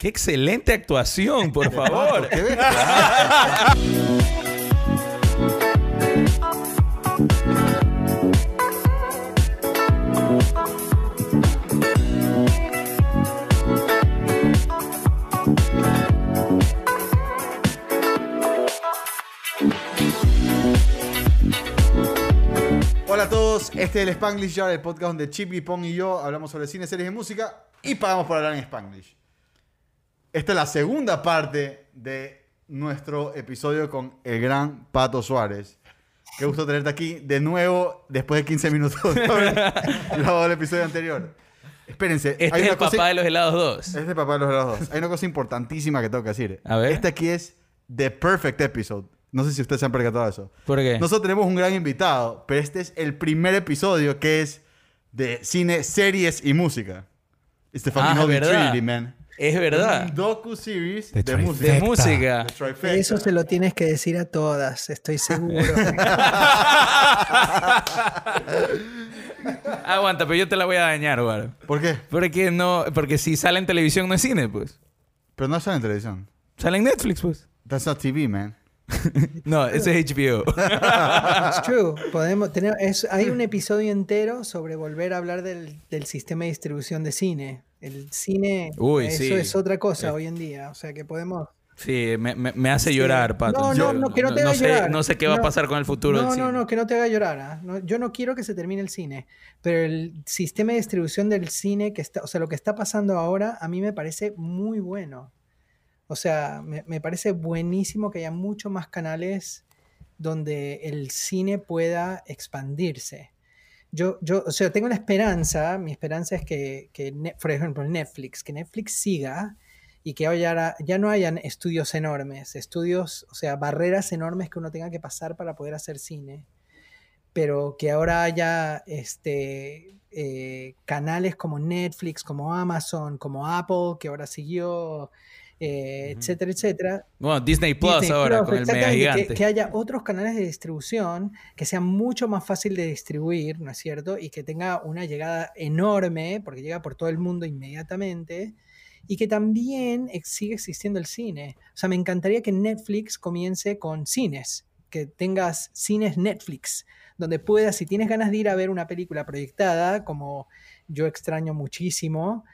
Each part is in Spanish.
Qué excelente actuación, por favor. Hola a todos, este es el Spanglish Jar, el podcast donde Chip, Pong y yo hablamos sobre cine, series y música y pagamos por hablar en Spanglish. Esta es la segunda parte de nuestro episodio con el gran Pato Suárez. Qué gusto tenerte aquí de nuevo después de 15 minutos grabado el episodio anterior. Espérense, Este hay es una el cosa- papá de los helados 2. Este es el papá de los helados dos. Hay una cosa importantísima que tengo que decir. A ver. Este aquí es The Perfect Episode. No sé si ustedes se han percatado de eso. ¿Por qué? Nosotros tenemos un gran invitado, pero este es el primer episodio que es de cine, series y música. It's the fucking Ah, man. Es Un verdad. docu-series The de música. De música. Eso se lo tienes que decir a todas, estoy seguro. Aguanta, pero yo te la voy a dañar, güey. ¿Por qué? Porque no, porque si sale en televisión no es cine, pues. Pero no sale en televisión. Sale en Netflix, pues. That's not TV, man. No, ese es HBO. It's true. Podemos tener, es, hay un episodio entero sobre volver a hablar del, del sistema de distribución de cine. El cine, Uy, eso sí. es otra cosa Eh. hoy en día. O sea que podemos. Sí, me, me- me hace Sí. llorar, Pato. No, no, no, que no te haga sé, llorar. no sé qué va a pasar con el futuro No, del cine. no, no, que no te haga llorar. ¿ah? Yo no quiero que se termine el cine, pero el sistema de distribución del cine, que está, o sea, lo que está pasando ahora, a mí me parece muy bueno. O sea, me, me parece buenísimo que haya muchos más canales donde el cine pueda expandirse. Yo, yo, o sea, tengo la esperanza, mi esperanza es que, que por ejemplo, Netflix, que Netflix siga y que haya, ya no hayan estudios enormes, estudios, o sea, barreras enormes que uno tenga que pasar para poder hacer cine, pero que ahora haya este, eh, canales como Netflix, como Amazon, como Apple, que ahora siguió, eh, etcétera, etcétera, Bueno, Disney Plus Disney ahora Plus, con el mega gigante. Que, que haya otros canales de distribución que sean mucho más fácil de distribuir, ¿no es cierto? Y que tenga una llegada enorme, porque llega por todo el mundo inmediatamente, y que también sigue existiendo el cine. O sea, me encantaría que Netflix comience con cines, que tengas cines Netflix, donde puedas, si tienes ganas de ir a ver una película proyectada, como yo extraño muchísimo,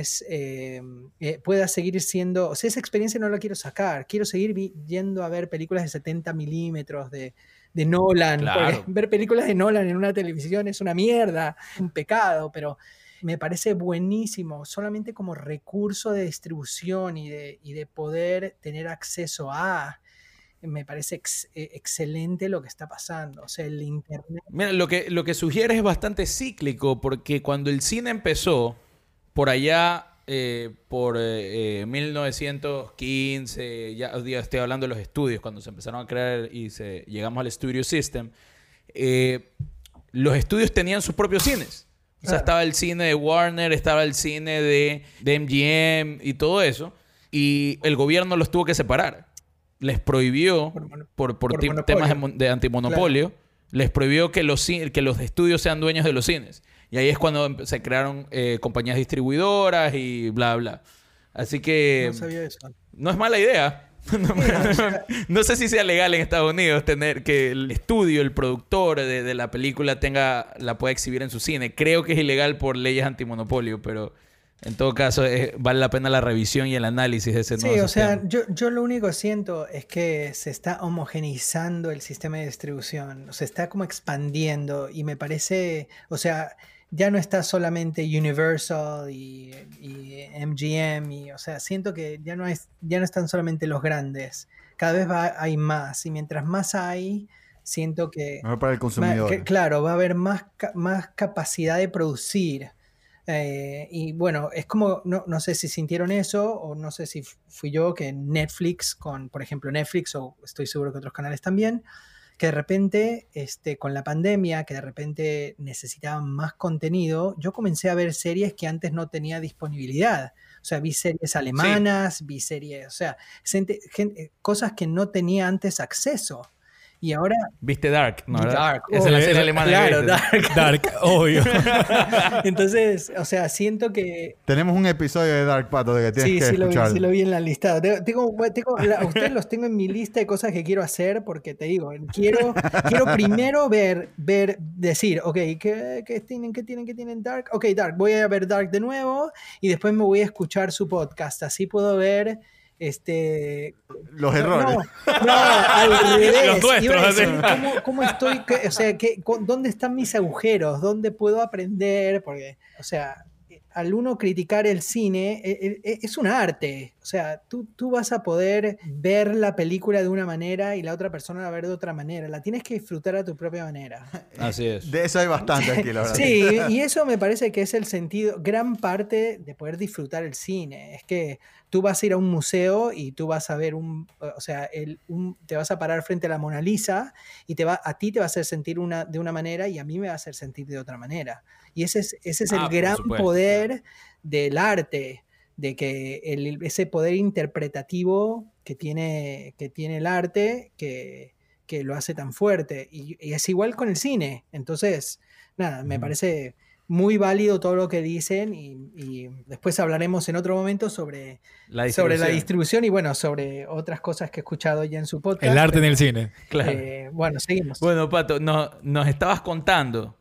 es eh, eh, pueda seguir siendo, o sea, esa experiencia no la quiero sacar, quiero seguir vi- yendo a ver películas de 70 milímetros de, de Nolan, Claro. ver películas de Nolan en una televisión es una mierda, un pecado, pero me parece buenísimo, solamente como recurso de distribución y de, y de poder tener acceso a, me parece ex- eh, excelente lo que está pasando, o sea, el internet. Mira, lo que, lo que sugiere es bastante cíclico porque cuando el cine empezó, por allá, eh, por eh, eh, 1915, ya, ya estoy hablando de los estudios, cuando se empezaron a crear y se, llegamos al Studio System, eh, los estudios tenían sus propios cines. O sea, estaba el cine de Warner, estaba el cine de, de MGM y todo eso. Y el gobierno los tuvo que separar. Les prohibió, Por temas de, mon- de antimonopolio, les prohibió que los, que los estudios sean dueños de los cines. Y ahí es cuando se crearon eh, compañías distribuidoras y bla, bla. Así que No sabía eso. no es mala idea. no sé si sea legal en Estados Unidos tener que el estudio, el productor de, de la película tenga la pueda exhibir en su cine. Creo que es ilegal por leyes antimonopolio, pero en todo caso eh, vale la pena la revisión y el análisis de ese Sí, nuevo o sea, yo, yo lo único que siento es que se está homogeneizando el sistema de distribución, se está como expandiendo y me parece, o sea, ya no está solamente Universal y, y MGM, y, o sea, siento que ya no, es, ya no están solamente los grandes, cada vez va, hay más y mientras más hay, siento que... Mejor para el consumidor. que- claro, va a haber más, más capacidad de producir. Eh, y bueno, es como, no, no sé si sintieron eso o no sé si fui yo que Netflix, con, por ejemplo, Netflix o estoy seguro que otros canales también, que de repente, este, con la pandemia, que de repente necesitaban más contenido, yo comencé a ver series que antes no tenía disponibilidad. O sea, vi series alemanas, vi series, o sea, gente- gen- eh, cosas que no tenía antes acceso. Y ahora. ¿Viste Dark? ¿no, verdad? Dark, Esa es la obvio. serie alemana. Claro. Dark. Dark, obvio. Entonces, o sea, siento que. Tenemos un episodio de Dark Pato de que tienes Sí, que sí lo, vi, escuchar. sí lo vi en la lista. Tengo, tengo- tengo- la- a ustedes los tengo en mi lista de cosas que quiero hacer porque te digo, quiero, quiero primero ver, ver, decir, ok, ¿qué, qué tienen, qué tienen, qué tienen Dark? Ok, Dark, voy a ver Dark de nuevo y después me voy a escuchar su podcast. Así puedo ver este Los errores. No, no, al revés. Los nuestros, decir. ¿cómo, cómo estoy? qué- o sea, qué- co- ¿dónde están mis agujeros? ¿Dónde puedo aprender? Porque, o sea, al uno criticar el cine, e- e- es un arte. O sea, tú, tú vas a poder ver la película de una manera y la otra persona la va a ver de otra manera. La tienes que disfrutar a tu propia manera. Así es. De eso hay bastante aquí, la verdad. Sí, y eso me parece que es el sentido, gran parte de poder disfrutar el cine. Es que tú vas a ir a un museo y tú vas a ver un, o sea, el, un- te vas a parar frente a la Mona Lisa y te va, a ti te va a hacer sentir una, de una manera y a mí me va a hacer sentir de otra manera. Y ese es, ese es Ah, el por gran supuesto, poder del arte, de que el- ese poder interpretativo que tiene, que tiene el arte, que, que lo hace tan fuerte. Y, y es igual con el cine. Entonces, nada, me Ujú. parece muy válido todo lo que dicen y, y después hablaremos en otro momento sobre, La sobre la distribución. y bueno, sobre otras cosas que he escuchado ya en su podcast. El arte en el cine. Claro. eh, bueno, seguimos. Bueno, Pato, no- nos estabas contando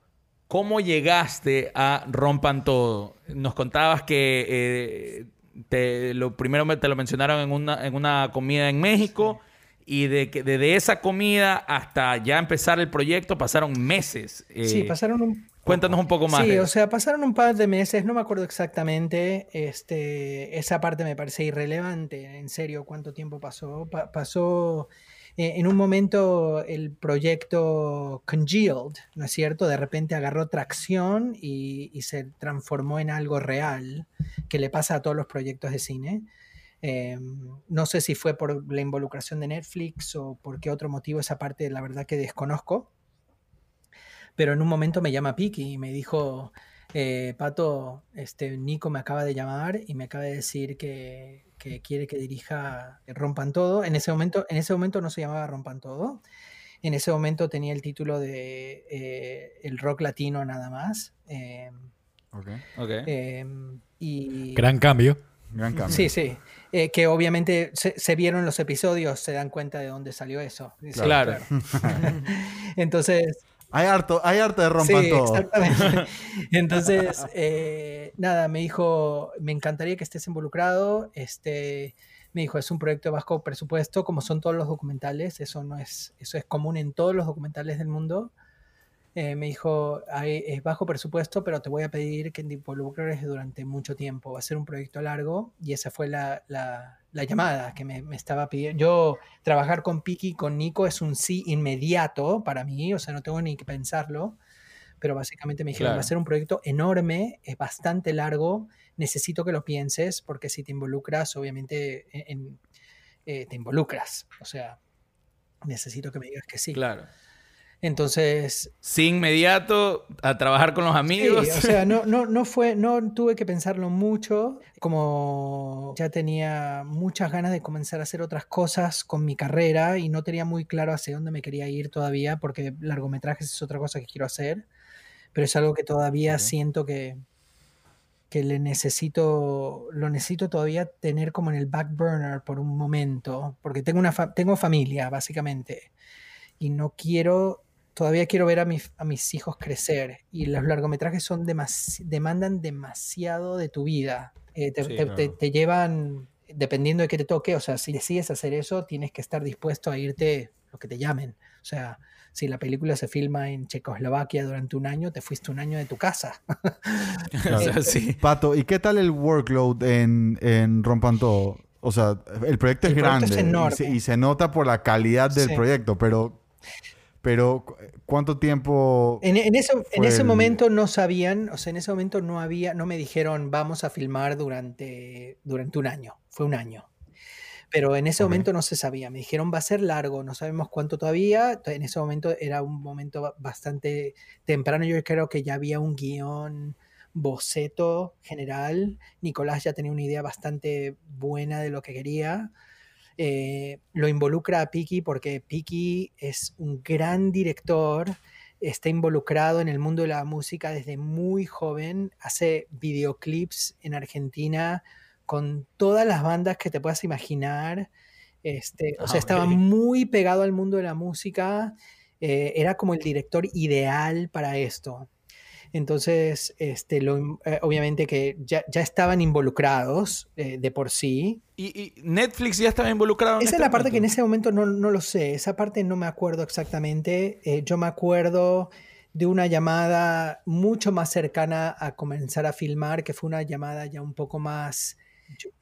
cómo llegaste a Rompan Todo. Nos contabas que eh, te, lo primero me- te lo mencionaron en una, en una comida en México y de que desde esa comida hasta ya empezar el proyecto pasaron meses. Eh, sí, pasaron un, Cuéntanos un poco más. Sí, o sea, pasaron un par de meses, no me acuerdo exactamente, este, esa parte me parece irrelevante, en serio, cuánto tiempo pasó. Pa- pasó, eh, en un momento el proyecto Congealed, ¿no es cierto? De repente agarró tracción y, y se transformó en algo real, que le pasa a todos los proyectos de cine. Eh, no sé si fue por la involucración de Netflix o por qué otro motivo, esa parte la verdad que desconozco. Pero en un momento me llama Piki y me dijo, eh, Pato, este, Nico me acaba de llamar y me acaba de decir que, que quiere que dirija Rompan Todo. En ese momento, en ese momento no se llamaba Rompan Todo. En ese momento tenía el título de eh, El rock latino nada más. eh, Ok. Ok. eh, y, Gran cambio. Gran cambio. Sí, sí. Eh, que obviamente se, se vieron los episodios, se dan cuenta de dónde salió eso. Sí, Claro. Entonces, Hay harto, hay harto de rompan sí, todo. exactamente. Entonces, eh, nada, me dijo, me encantaría que estés involucrado. Este, me dijo, es un proyecto de bajo presupuesto, como son todos los documentales. Eso no es, eso es común en todos los documentales del mundo. Eh, me dijo, "Hay- es bajo presupuesto, pero te voy a pedir que te involucres durante mucho tiempo. Va a ser un proyecto largo y esa fue la, la- la llamada que me, me estaba pidiendo. Yo trabajar con Piki, con Nico, es un sí inmediato para mí, o sea, no tengo ni que pensarlo. Pero básicamente me dijeron, Claro. va a ser un proyecto enorme, es bastante largo, necesito que lo pienses porque si te involucras, obviamente en- en- eh, te involucras. O sea, necesito que me digas que sí. Claro. Entonces, Sí, inmediato a trabajar con los amigos. Sí, o sea, no, no, no fue, no tuve que pensarlo mucho, como ya tenía muchas ganas de comenzar a hacer otras cosas con mi carrera y no tenía muy claro hacia dónde me quería ir todavía, porque largometrajes es otra cosa que quiero hacer, pero es algo que todavía Ok. siento que, que le necesito, lo necesito todavía tener como en el back burner por un momento, porque tengo una fa- tengo familia, básicamente, y no quiero todavía quiero ver a mis, a mis hijos crecer y los largometrajes son demas- demandan demasiado de tu vida. Eh, te, Sí, te- claro. te- te llevan, dependiendo de qué te toque, o sea, si decides hacer eso, tienes que estar dispuesto a irte lo que te llamen. O sea, si la película se filma en Checoslovaquia durante un año, te fuiste un año de tu casa. o sea, sí. Pato, ¿y qué tal el workload en, en Rompan Todo? O sea, el proyecto es El proyecto grande es y enorme. se, y se nota por la calidad del Sí. proyecto, pero, pero ¿cu- ¿cuánto tiempo? En, en ese, en ese el- momento no sabían, o sea, en ese momento no había, no me dijeron vamos a filmar durante, durante un año, fue un año. Pero en ese momento no se sabía, me dijeron va a ser largo, no sabemos cuánto todavía. En ese momento era un momento ba- bastante temprano, yo creo que ya había un guion boceto general, Nicolás ya tenía una idea bastante buena de lo que quería. Eh, lo involucra a Piki porque Piki es un gran director, está involucrado en el mundo de la música desde muy joven, hace videoclips en Argentina con todas las bandas que te puedas imaginar. Este, o sea, Ah, estaba muy pegado al mundo de la música. eh, era como el director ideal para esto. Entonces, este, lo eh, obviamente que ya, ya estaban involucrados eh, de por sí. ¿Y, y Netflix ya estaba involucrado en Esa es este la parte que en ese momento no, no lo sé. Esa parte no me acuerdo exactamente. Eh, yo me acuerdo de una llamada mucho más cercana a comenzar a filmar, que fue una llamada ya un poco más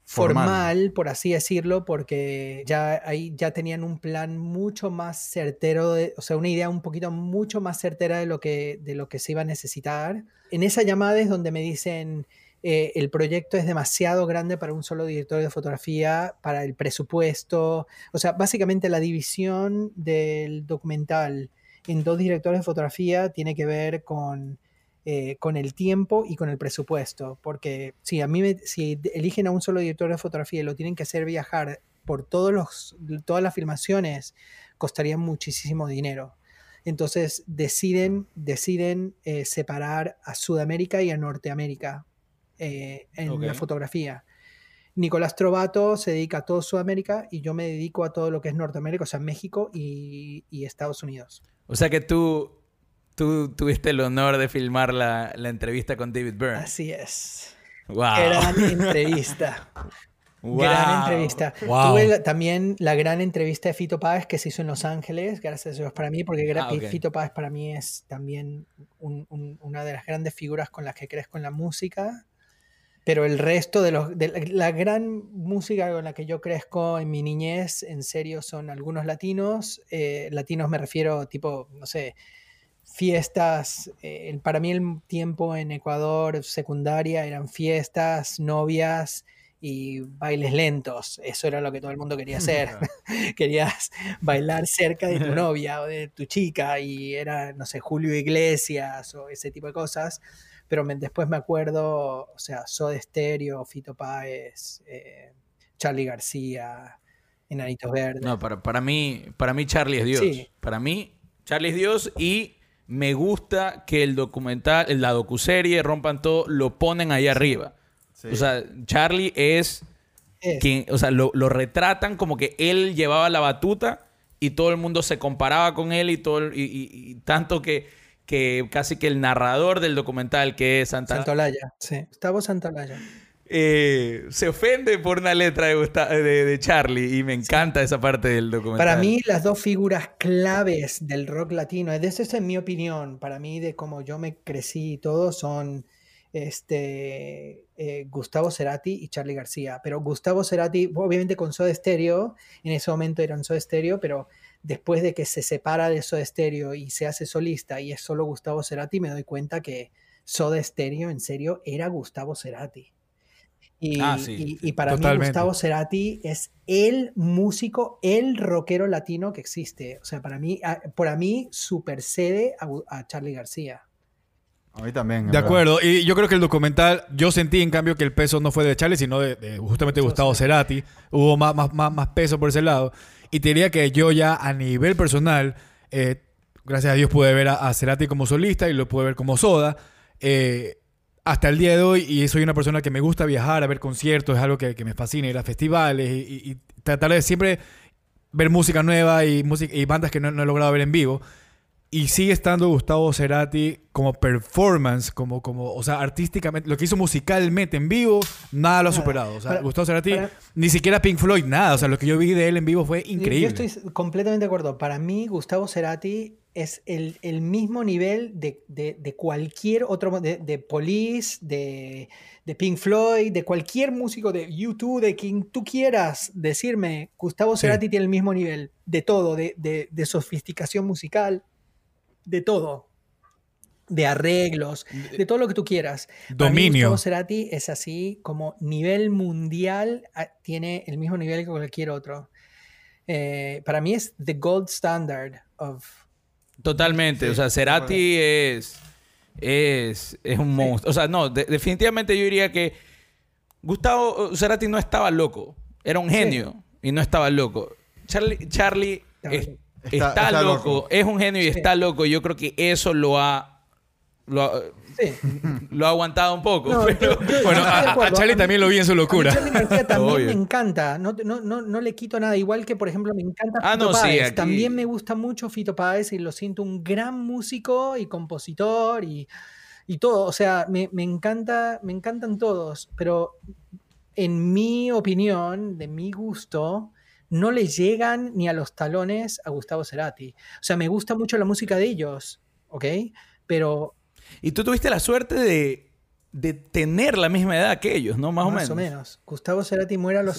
Formal. formal, por así decirlo, porque ya ahí ya tenían un plan mucho más certero, de- o sea, una idea un poquito mucho más certera de lo que, de lo que se iba a necesitar. En esa llamada es donde me dicen, eh, el proyecto es demasiado grande para un solo director de fotografía, para el presupuesto, o sea, básicamente la división del documental en dos directores de fotografía tiene que ver con eh, con el tiempo y con el presupuesto. Porque si a mí me- si eligen a un solo director de fotografía y lo tienen que hacer viajar por todos los, todas las filmaciones, costaría muchísimo dinero. Entonces deciden, deciden eh, separar a Sudamérica y a Norteamérica eh, en la fotografía. Nicolás Trovato se dedica a todo Sudamérica y yo me dedico a todo lo que es Norteamérica, o sea, México y, y Estados Unidos. O sea que tú, tú tuviste el honor de filmar la, la entrevista con David Byrne. Así es. Wow. Gran entrevista. Wow. Gran entrevista. Wow. Tuve también la gran entrevista de Fito Páez que se hizo en Los Ángeles, gracias a Dios para mí, porque Ah, ok. Fito Páez para mí es también un- un- una de las grandes figuras con las que crezco en la música. Pero el resto de los. De la, la gran música con la que yo crezco en mi niñez, en serio, son algunos latinos. Eh, latinos me refiero, tipo, no sé, fiestas. eh, el- para mí, el tiempo en Ecuador, secundaria, eran fiestas, novias y bailes lentos. Eso era lo que todo el mundo quería hacer. Querías bailar cerca de tu novia o de tu chica y era, no sé, Julio Iglesias o ese tipo de cosas. Pero me- después me acuerdo, o sea, Soda Stereo, Fito Páez, eh, Charlie García, Enanitos Verdes. No, para, para mí, para mí Charlie es Dios. Sí. Para mí, Charlie es Dios y me gusta que el documental, la docuserie, rompan todo, lo ponen ahí arriba. Sí. O sea, Charlie es Es- quien, o sea, lo, lo retratan como que él llevaba la batuta y todo el mundo se comparaba con él y todo el- y, y- y tanto que, que casi que el narrador del documental que es Santa, Santolaya, sí. Gustavo Santolaya. Eh, se ofende por una letra de, de, de Charlie y me encanta esa parte del documental. Para mí, las dos figuras claves del rock latino, de eso es en mi opinión, para mí, de cómo yo me crecí y todo, son este, eh, Gustavo Cerati y Charlie García. Pero Gustavo Cerati, obviamente con Soda Stereo, en ese momento eran Soda Stereo, pero después de que se separa de Soda Stereo y se hace solista y es solo Gustavo Cerati, me doy cuenta que Soda Stereo, en serio, era Gustavo Cerati. Y, Ah, sí, y- y para Totalmente. mí Gustavo Cerati es el músico, el rockero latino que existe. O sea, para mí, a- para mí supercede a, Charlie García. A mí también. De verdad. acuerdo. Y yo creo que el documental, yo sentí en cambio que el peso no fue de Charlie, sino de, de justamente Gustavo Cerati. Hubo más, más, más, más peso por ese lado. Y te diría que yo ya a nivel personal, eh, gracias a Dios pude ver a, a Cerati como solista y lo pude ver como Soda. Eh, hasta el día de hoy, y soy una persona que me gusta viajar, a ver conciertos, es algo que, que me fascina, ir a festivales y, y- y tratar de siempre ver música nueva y, música, y bandas que no, no he logrado ver en vivo. Y sigue estando Gustavo Cerati como performance, como, como, o sea, artísticamente, lo que hizo musicalmente en vivo, nada lo ha superado. O sea, Para- Gustavo Cerati, para- ni siquiera Pink Floyd, nada. O sea, lo que yo vi de él en vivo fue increíble. Yo estoy completamente de acuerdo. Para mí, Gustavo Cerati es el, el mismo nivel de, de- de cualquier otro, de, de Police, de, de Pink Floyd, de cualquier músico de YouTube, de quien tú quieras decirme. Gustavo Sí. Cerati tiene el mismo nivel de todo, de, de- sofisticación musical, de todo. De arreglos, de todo lo que tú quieras. Dominio. Gustavo Cerati es así, como nivel mundial, ah, tiene el mismo nivel que cualquier otro. Eh, para mí es the gold standard of... Totalmente. Sí, o sea, Cerati es, es, es un monstruo. O sea, no, de- definitivamente yo diría que Gustavo Cerati no estaba loco. Era un Sí. genio. y no estaba loco. Charlie, Charlie es- está, Está- está loco. es un genio y está loco. Yo creo que eso lo ha, lo ha, Sí. lo ha aguantado un poco. No, pero- yo- yo- Bueno, yo a, a. Charlie también lo vi en su a locura. Charlie García también Obvio. me encanta. No, no, no, no le quito nada. Igual que, por ejemplo, me encanta Ah, Fito no, sí, Páez. aquí- También me gusta mucho Fito Páez y lo siento un gran músico y compositor y, y todo. O sea, me, me encanta, me encantan todos. Pero en mi opinión, de mi gusto, no le llegan ni a los talones a Gustavo Cerati. O sea, me gusta mucho la música de ellos, ¿ok? Pero y tú tuviste la suerte de, de tener la misma edad que ellos, ¿no? Más, Más o o menos. menos. Gustavo Cerati muere a los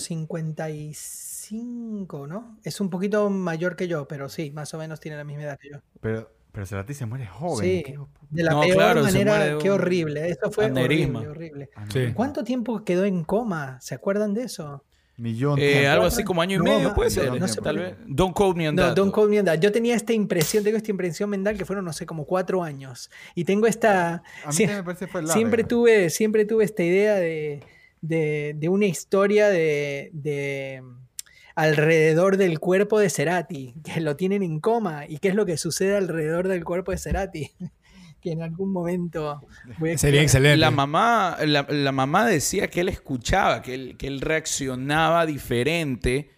55, ¿no? Es un poquito mayor que yo, pero sí, más o menos tiene la misma edad que yo. Pero, pero Cerati se muere joven. Sí, Qué- de la No, peor claro, manera, de qué un horrible. Eso fue horrible, horrible. Sí. ¿Cuánto tiempo quedó en coma? ¿Se acuerdan de eso? Millón. Eh, algo así como año y No, medio, puede no, ser. no sé tal vez. Don't quote me on No, that. don't call me on that. Yo tenía esta impresión, tengo esta impresión mental que fueron, no sé, como cuatro años. Y tengo esta... A mí también me parece que fue larga. siempre tuve, siempre tuve esta idea de, de- de una historia de, de alrededor del cuerpo de Cerati, que lo tienen en coma. ¿Y qué es lo que sucede alrededor del cuerpo de Cerati? que en algún momento voy a Sería excelente. La mamá, la, la mamá decía que él escuchaba, que él, que él reaccionaba diferente,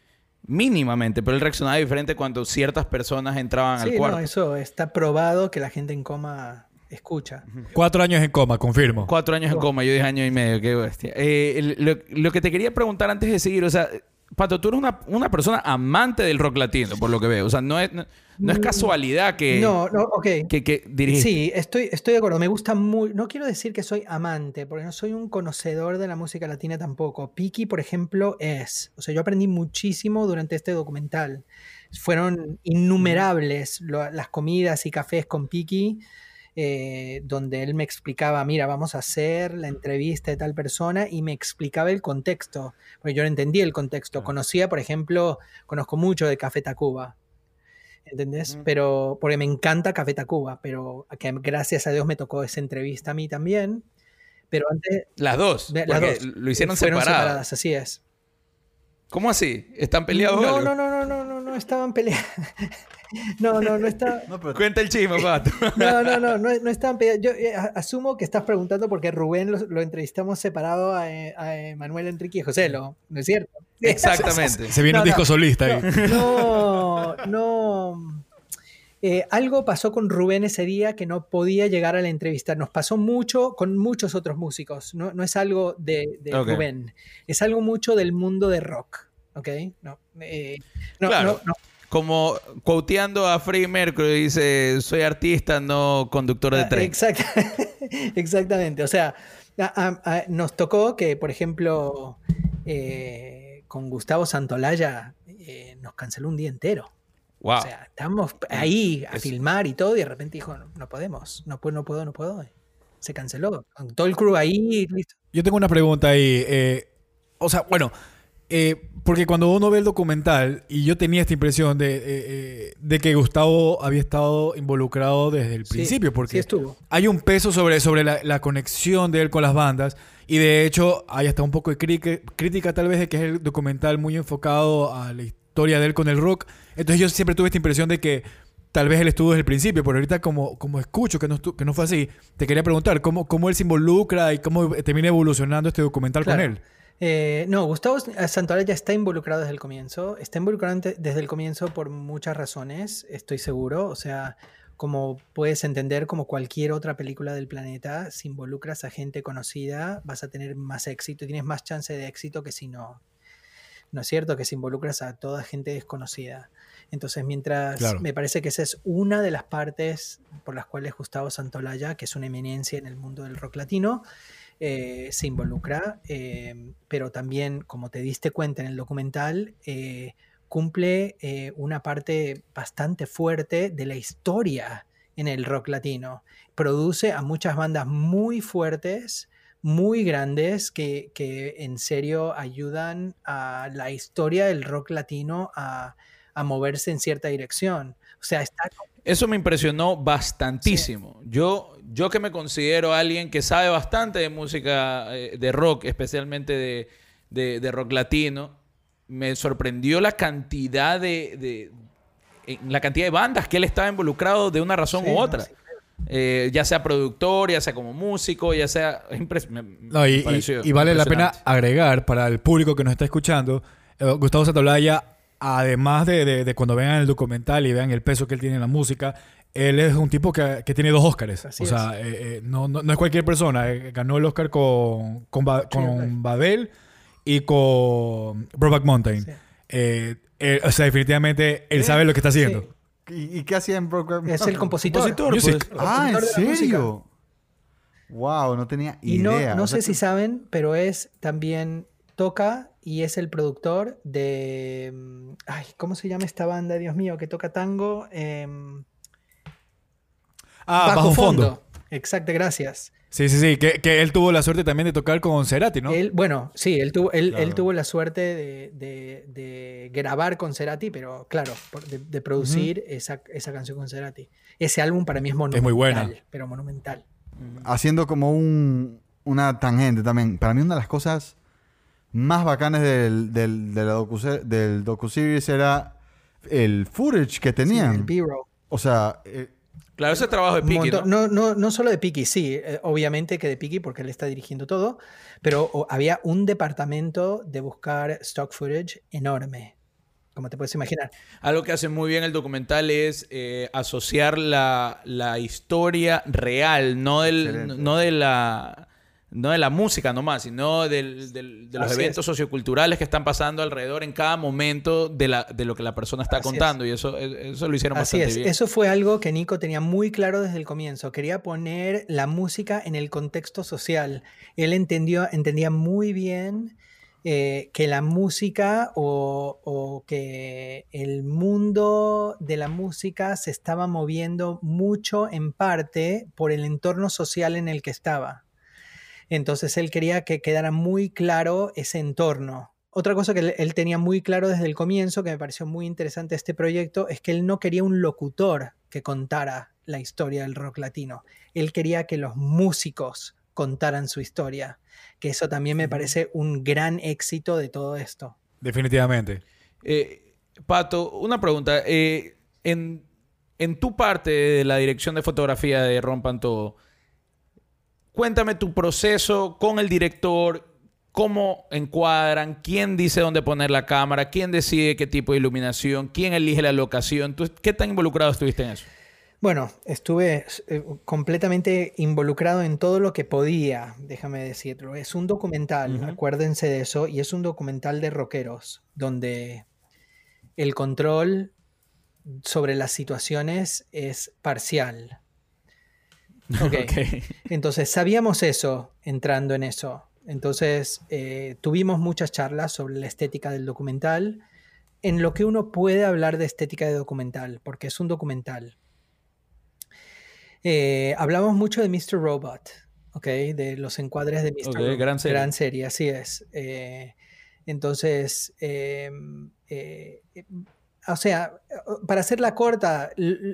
mínimamente, pero él reaccionaba diferente cuando ciertas personas entraban Sí, al no, cuarto. eso está probado que la gente en coma escucha. Cuatro años en coma, confirmo. Cuatro años en coma, yo dije año y medio, qué bestia. Eh, lo, lo que te quería preguntar antes de seguir, o sea, Pato, tú eres una, una persona amante del rock latino, por lo que veo. O sea, no es, no, no es casualidad que, Mm, No, no, ok. que, que dirigiste. Sí, estoy, estoy de acuerdo. Me gusta muy. No quiero decir que soy amante, porque no soy un conocedor de la música latina tampoco. Piki, por ejemplo, es. O sea, yo aprendí muchísimo durante este documental. Fueron innumerables lo- las comidas y cafés con Piki, eh, donde él me explicaba, mira, vamos a hacer la entrevista de tal persona y me explicaba el contexto. Porque yo no entendía el contexto. Conocía, por ejemplo, conozco mucho de Café Tacuba. ¿Entendés? Pero, porque me encanta Café Tacuba, pero que gracias a Dios me tocó esa entrevista a mí también. Pero antes. Las dos. las dos, Lo hicieron fueron separadas. así es. ¿Cómo así? ¿Están peleados? o No, algo? no, no, no, no, no, no estaban peleando. no, no, no está. No, pero Cuenta el chisme, Pato. No, no, no, no, peleando. Yo eh, asumo que estás preguntando porque Rubén lo, lo entrevistamos separado a, eh, a Manuel Enrique y José, ¿lo? ¿no es cierto? Exactamente. Se viene No, un disco no. solista ahí. No, no. Eh, algo pasó con Rubén ese día que no podía llegar a la entrevista. Nos pasó mucho con muchos otros músicos. No, no es algo de. Rubén. Es algo mucho del mundo de rock. ¿Ok? No, eh, no, Claro. no, no. Como quoteando a Freddie Mercury, dice, soy artista, no conductor de Ah, tren. exacta- exactamente. O sea, a- a- a- nos tocó que, por ejemplo, eh, con Gustavo Santolaya eh, nos canceló un día entero. Wow. O sea, estamos ahí a Es- filmar y todo, y de repente dijo, no, no podemos, no puedo, no puedo, no puedo. Se canceló. Con todo el crew ahí, listo. Yo tengo una pregunta ahí. eh, o sea, bueno, eh, porque cuando uno ve el documental, y yo tenía esta impresión de, eh, eh, de que Gustavo había estado involucrado desde el Sí, principio, porque Sí hay un peso sobre, sobre la, la conexión de él con las bandas, y de hecho hay hasta un poco de cri- crítica tal vez de que es el documental muy enfocado a la historia de él con el rock. Entonces yo siempre tuve esta impresión de que tal vez él estuvo desde el principio, pero ahorita como, como escucho que no, que no fue así, te quería preguntar cómo, cómo él se involucra y cómo termina evolucionando este documental Claro. con él. Eh, no, Gustavo Santolaya está involucrado desde el comienzo. Está involucrado desde el comienzo por muchas razones, estoy seguro. O sea, como puedes entender, como cualquier otra película del planeta, si involucras a gente conocida, vas a tener más éxito, tienes más chance de éxito que si no. ¿No es cierto? Que si involucras a toda gente desconocida. Entonces, mientras Claro. me parece que esa es una de las partes por las cuales Gustavo Santolaya, que es una eminencia en el mundo del rock latino, eh, se involucra, eh, pero también, como te diste cuenta en el documental, eh, cumple eh, una parte bastante fuerte de la historia en el rock latino. Produce a muchas bandas muy fuertes, muy grandes, que, que en serio ayudan a la historia del rock latino a, a moverse en cierta dirección. O sea, está... Eso me impresionó bastantísimo. Yo, yo que me considero alguien que sabe bastante de música, eh, de rock, especialmente de, de- de rock latino, me sorprendió la cantidad de, de- en la cantidad de bandas que él estaba involucrado de una razón Sí, u no, otra. sí. Eh, ya sea productor, ya sea como músico, ya sea... me- No, y, y- pareció y vale la pena agregar para el público que nos está escuchando, eh, Gustavo Santaolalla, además de, de- de cuando vean el documental y vean el peso que él tiene en la música, él es un tipo que, que tiene dos Óscares. Así o sea, eh, eh, no, no- no es cualquier persona. eh, ganó el Oscar con, con, Ba- con Babel y con Brokeback Mountain. Sí. Eh, eh, o sea, definitivamente él sabe lo que está haciendo. Sí. ¿Y, y qué hacía en Brokeback Es el compositor. Compositor, Music. pues. Ah, ¿en serio? Wow, no tenía Y no, idea. no O sea sé si saben, pero es también toca y es el productor de. mm, Ay, ¿cómo se llama esta banda, Dios mío, que toca tango? Em, Ah, bajo, fondo. Exacto, gracias. Sí, sí, sí. Que, que él tuvo la suerte también de tocar con Cerati, ¿no? Él, bueno, sí, él tuvo, él, él tuvo la suerte de, de- de grabar con Cerati, pero claro, de, de producir esa, esa canción con Cerati. Ese álbum para mí es monumental. muy buena. Pero monumental. haciendo como un, una tangente también. Para mí una de las cosas más bacanas del, del, de la docu del docuseries era el footage que Sí, tenían. el B-roll. o sea, eh, Claro, ese trabajo de Piki, ¿no? no, no, no solo de Piki, sí, eh, obviamente que de Piki porque él está dirigiendo todo, pero o- había un departamento de buscar stock footage enorme, como te puedes imaginar. Algo que hace muy bien el documental es eh, asociar la, la historia real, no, del, Excelente. no de la no de la música nomás, sino del- del- de los Así eventos es. socioculturales que están pasando alrededor en cada momento de, la, de lo que la persona está Así es. contando. Y eso, eso lo hicieron Así bastante es, bien. eso fue algo que Nico tenía muy claro desde el comienzo. Quería poner la música en el contexto social. Él entendió, entendía muy bien eh, que la música o, o que el mundo de la música se estaba moviendo mucho en parte por el entorno social en el que estaba. Entonces él quería que quedara muy claro ese entorno. Otra cosa que él, tenía muy claro desde el comienzo, que me pareció muy interesante este proyecto, es que él no quería un locutor que contara la historia del rock latino. Él quería que los músicos contaran su historia, que eso también me parece un gran éxito de todo esto. Definitivamente. Eh, Pato, una pregunta. Eh, en, en tu parte de la dirección de fotografía de Rompan Todo, cuéntame tu proceso con el director, cómo encuadran, quién dice dónde poner la cámara, quién decide qué tipo de iluminación, quién elige la locación. ¿Tú, ¿Qué tan involucrado estuviste en eso? Bueno, estuve eh, completamente involucrado en todo lo que podía, déjame decirlo. Es un documental, acuérdense de eso, y es un documental de rockeros, donde el control sobre las situaciones es parcial. Ok. Ok. Entonces sabíamos eso entrando en eso. Entonces eh, tuvimos muchas charlas sobre la estética del documental, en lo que uno puede hablar de estética de documental, porque es un documental. Eh, hablamos mucho de Mr. Robot, ¿ok? De los encuadres de Mr. Ok, Robot. gran serie. Gran serie, así es. Eh, entonces, o sea, para hacerla corta,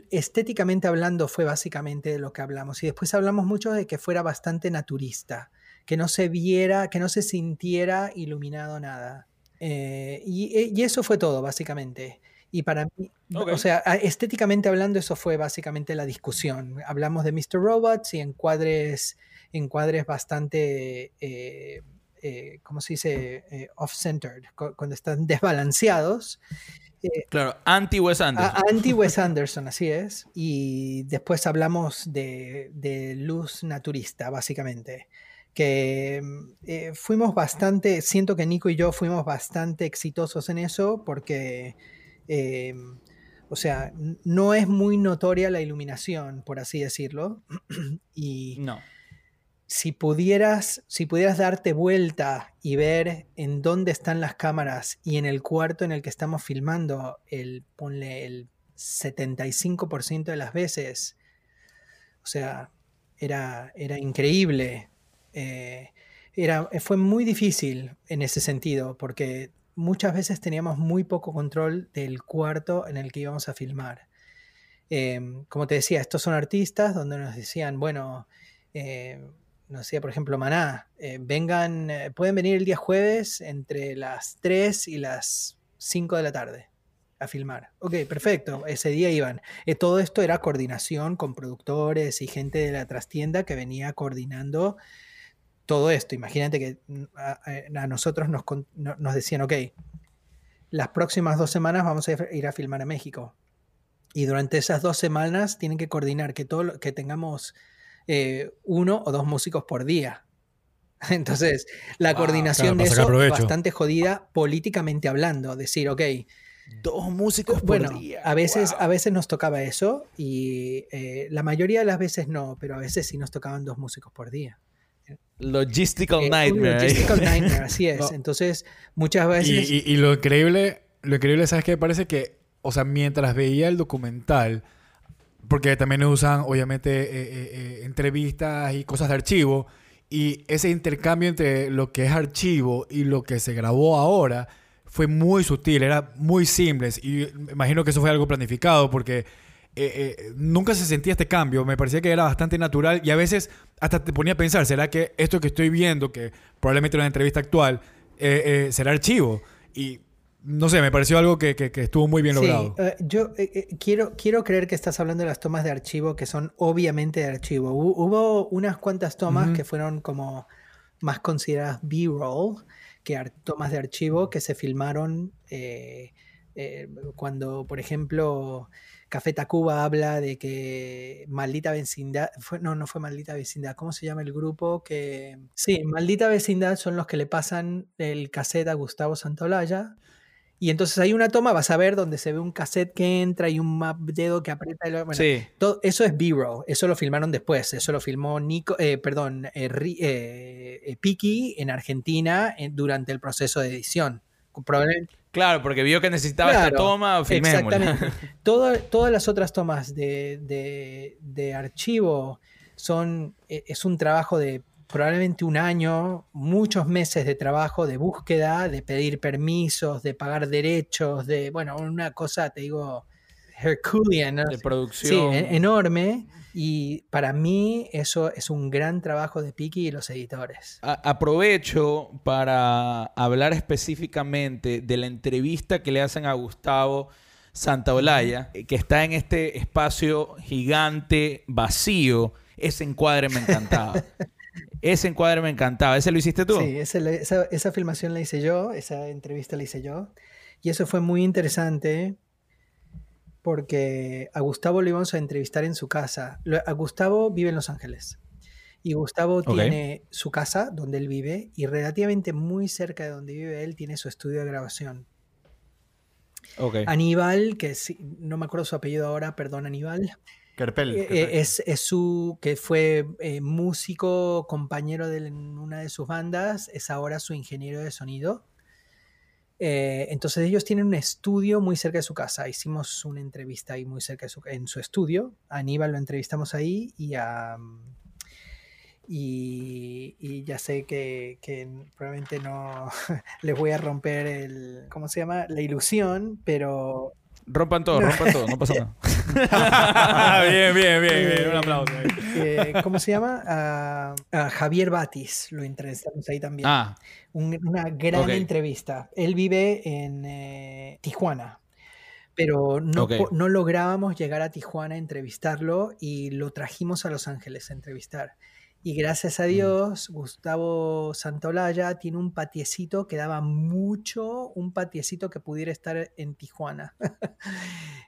estéticamente hablando fue básicamente de lo que hablamos. Y después hablamos mucho de que fuera bastante naturista, que no se viera, que no se sintiera iluminado nada. Eh, y, y eso fue todo, básicamente. Y para mí, Ok. o sea, estéticamente hablando, eso fue básicamente la discusión. Hablamos de Mr. Robots y encuadres, encuadres bastante, eh, eh, ¿cómo se dice? Eh, off-centered, cu- cuando están desbalanceados. Claro, anti-Wes Anderson. Anti-Wes Anderson, así es. Y después hablamos de, de luz naturista, básicamente. Que eh, fuimos bastante, siento que Nico y yo fuimos bastante exitosos en eso porque, eh, o sea, no es muy notoria la iluminación, por así decirlo. y no. Si pudieras, si pudieras darte vuelta y ver en dónde están las cámaras y en el cuarto en el que estamos filmando, el, ponle el 75% de las veces, o sea, era, era increíble. Eh, era, fue muy difícil en ese sentido, porque muchas veces teníamos muy poco control del cuarto en el que íbamos a filmar. Eh, como te decía, estos son artistas donde nos decían, bueno, eh, nos decía, por ejemplo, Maná, eh, vengan, eh, pueden venir el día jueves entre las 3 y las 5 de la tarde a filmar. Ok, perfecto, ese día iban. Eh, todo esto era coordinación con productores y gente de la trastienda que venía coordinando todo esto. Imagínate que mm, a, nosotros nos, no- nos decían, ok, las próximas dos semanas vamos a ir a filmar a México. Y durante esas dos semanas tienen que coordinar que, todo, que tengamos eh, uno o dos músicos por día. Entonces, la Wow, coordinación claro, de eso provecho. bastante jodida políticamente hablando. Decir, ok, Dos músicos por bueno, día. a veces, Wow. a veces nos tocaba eso y eh, la mayoría de las veces no, pero a veces sí nos tocaban dos músicos por día. Logistical Eh, nightmare. logistical nightmare, así es. No. Entonces, muchas Y, veces... y- y lo increíble, lo increíble, ¿sabes qué? Parece que, o sea, mientras veía el documental, porque también usan, obviamente, eh, eh, eh, entrevistas y cosas de archivo, y ese intercambio entre lo que es archivo y lo que se grabó ahora fue muy sutil, era muy simple, y imagino que eso fue algo planificado, porque eh, eh, nunca se sentía este cambio, me parecía que era bastante natural, y a veces hasta te ponía a pensar, ¿será que esto que estoy viendo, que probablemente era una entrevista actual, eh, será archivo? Y no sé, me pareció algo que, que- que estuvo muy bien Sí, logrado. eh, yo eh, eh, quiero, quiero creer que estás hablando de las tomas de archivo que son obviamente de archivo. Hu- Hubo unas cuantas tomas que fueron como más consideradas B-roll que tomas de archivo que se filmaron eh, eh, cuando, por ejemplo, Café Tacuba habla de que Maldita Vecindad, fue, no, no fue Maldita Vecindad, ¿cómo se llama el grupo? Que, sí, Maldita Vecindad son los que le pasan el cassette a Gustavo Santaolalla. Y entonces hay una toma, vas a ver, donde se ve un cassette que entra y un map dedo que aprieta. y lo- bueno, Sí. todo, eso es B-roll, eso lo filmaron después, eso lo filmó Nico, eh, perdón, eh, eh, Piki en Argentina en- durante el proceso de edición. Probablemente, Claro, porque vio que necesitaba esta toma, filmémosla. Exactamente. Todo- todas las otras tomas de, de- de archivo son, es un trabajo de probablemente un año, muchos meses de trabajo, de búsqueda, de pedir permisos, de pagar derechos, de, bueno, una cosa, te digo, Herculean, ¿no? de Sí, producción. e- enorme. Y para mí eso es un gran trabajo de Piki y los editores. A- aprovecho para hablar específicamente de la entrevista que le hacen a Gustavo Santaolalla, que está en este espacio gigante, vacío. Ese encuadre me encantaba. Ese encuadre me encantaba. ¿Ese lo hiciste tú? Sí, esa, esa filmación la hice yo, esa entrevista la hice yo. Y eso fue muy interesante porque a Gustavo lo íbamos a entrevistar en su casa. A Gustavo vive en Los Ángeles. Y Gustavo tiene su casa donde él vive y relativamente muy cerca de donde vive él tiene su estudio de grabación. Ok. Aníbal, que sí- no me acuerdo su apellido ahora, perdón Aníbal, Kerpel. eh, Kerpel. es, es su, que fue eh, músico, compañero de una de sus bandas, es ahora su ingeniero de sonido. Eh, entonces ellos tienen un estudio muy cerca de su casa. Hicimos una entrevista ahí muy cerca de su, en su estudio. A Aníbal lo entrevistamos ahí y a... Y, y ya sé que, que probablemente no les voy a romper el, ¿cómo se llama? La ilusión, pero Rompan todo, rompan todo, no pasa nada. bien, bien, bien, bien. Un aplauso. eh, ¿Cómo se llama? A, a Javier Batis, lo entrevistamos ahí también. Ah, Un- una gran entrevista. Él vive en eh, Tijuana, pero no, no lográbamos llegar a Tijuana a entrevistarlo y lo trajimos a Los Ángeles a entrevistar. Y gracias Mm. a Dios, Gustavo Santolaya tiene un patiecito que daba mucho, un patiecito que pudiera estar en Tijuana.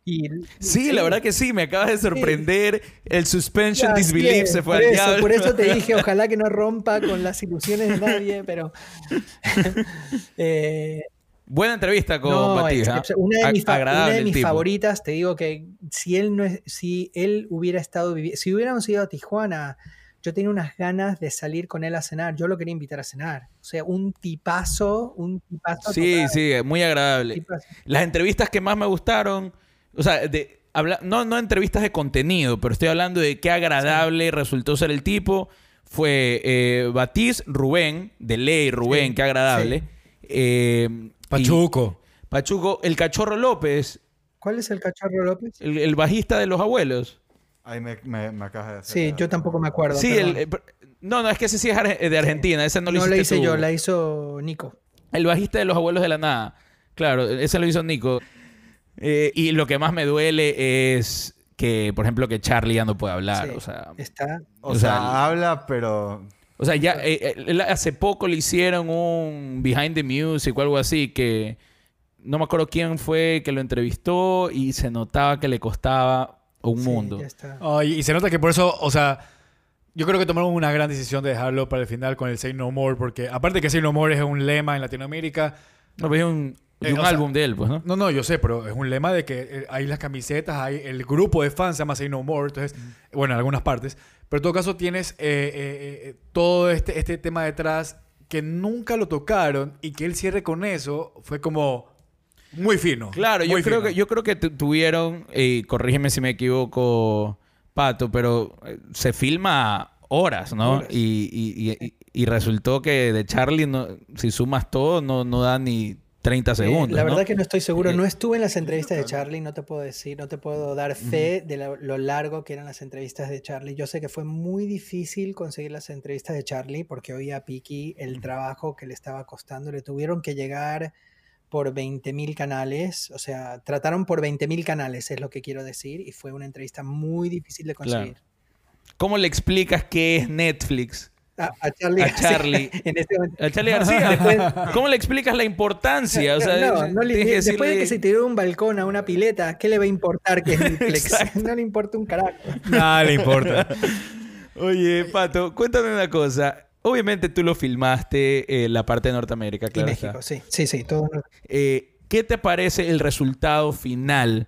y, sí, la verdad que sí, me acabas de sorprender. El suspension Así disbelief se fue al eso, diablo. Por eso te dije, ojalá que no rompa con las ilusiones de nadie, pero... Eh, Buena entrevista con no, ¿ah? una de mis, una de favoritas, te digo que si él no es, si él hubiera estado viviendo, si hubiéramos ido a Tijuana, yo tenía unas ganas de salir con él a cenar, yo lo quería invitar a cenar. O sea, un tipazo, un tipazo. Sí, total, sí, muy agradable. tipazo. Las entrevistas que más me gustaron, o sea, de, habla, no, no entrevistas de contenido, pero estoy hablando de qué agradable resultó ser el tipo. Fue eh, Batiz, Rubén, de ley Rubén, Sí, qué agradable. Eh, y Pachuco. Pachuco, el cachorro López, ¿Cuál es el cachorro López? el, el bajista de los abuelos. Ahí me, me, me acabas de hacer. Sí, la- yo tampoco me acuerdo. Sí, el, eh, No, no, es que ese sí es ar- de Argentina. Ese no No, lo la hiciste hice tú. yo, la hizo Nico. El bajista de los abuelos de la nada. Claro, ese lo hizo Nico. Eh, y lo que más me duele es que, por ejemplo, que Charlie ya no puede hablar. Sí. O sea, Está. O, O sea, sea, habla, pero. o sea, ya eh, eh, hace poco le hicieron un Behind the Music o algo así que no me acuerdo quién fue que lo entrevistó y se notaba que le costaba un sí, mundo. ya está. Ay, y se nota que por eso, o sea, yo creo que tomaron una gran decisión de dejarlo para el final con el Say No More, porque aparte que Say No More es un lema en Latinoamérica. No, pero es un, Eh, un o sea, álbum de él, pues, ¿no? No, no, yo sé, pero es un lema de que eh, hay las camisetas, hay el grupo de fans se llama Say No More, entonces, bueno, en algunas partes. Pero en todo caso tienes eh, todo este, este tema detrás que nunca lo tocaron y que él cierre con eso fue como muy fino. Claro, yo creo, que, yo creo que tu- tuvieron, y corrígeme si me equivoco, Pato, pero eh, se filma horas, ¿no? Horas. Y, y- y- y- y resultó que de Charlie, no, si sumas todo, no, no da ni 30 Eh, segundos. la ¿no? verdad que no estoy seguro. Eh, No estuve en las entrevistas de Charlie, no te puedo decir, no te puedo dar fe de lo largo que eran las entrevistas de Charlie. Yo sé que fue muy difícil conseguir las entrevistas de Charlie porque oía a Piki el trabajo que le estaba costando. Le tuvieron que llegar por 20.000 canales, o sea, trataron por 20.000 canales, es lo que quiero decir, y fue una entrevista muy difícil de Claro. conseguir. ¿Cómo le explicas qué es Netflix? A, a Charlie, A Charlie. en este momento. A Charlie García. Después- ¿Cómo le explicas la importancia? O sea, no, no le- después de que se tiró de un balcón a una pileta, ¿qué le va a importar que es Netflix? No le importa un carajo. Nada le importa. Oye, Pato, cuéntame una cosa. Obviamente tú lo filmaste eh, la parte de Norteamérica, Y claro. México, está. sí, sí, sí, todo. Eh, ¿Qué te parece el resultado final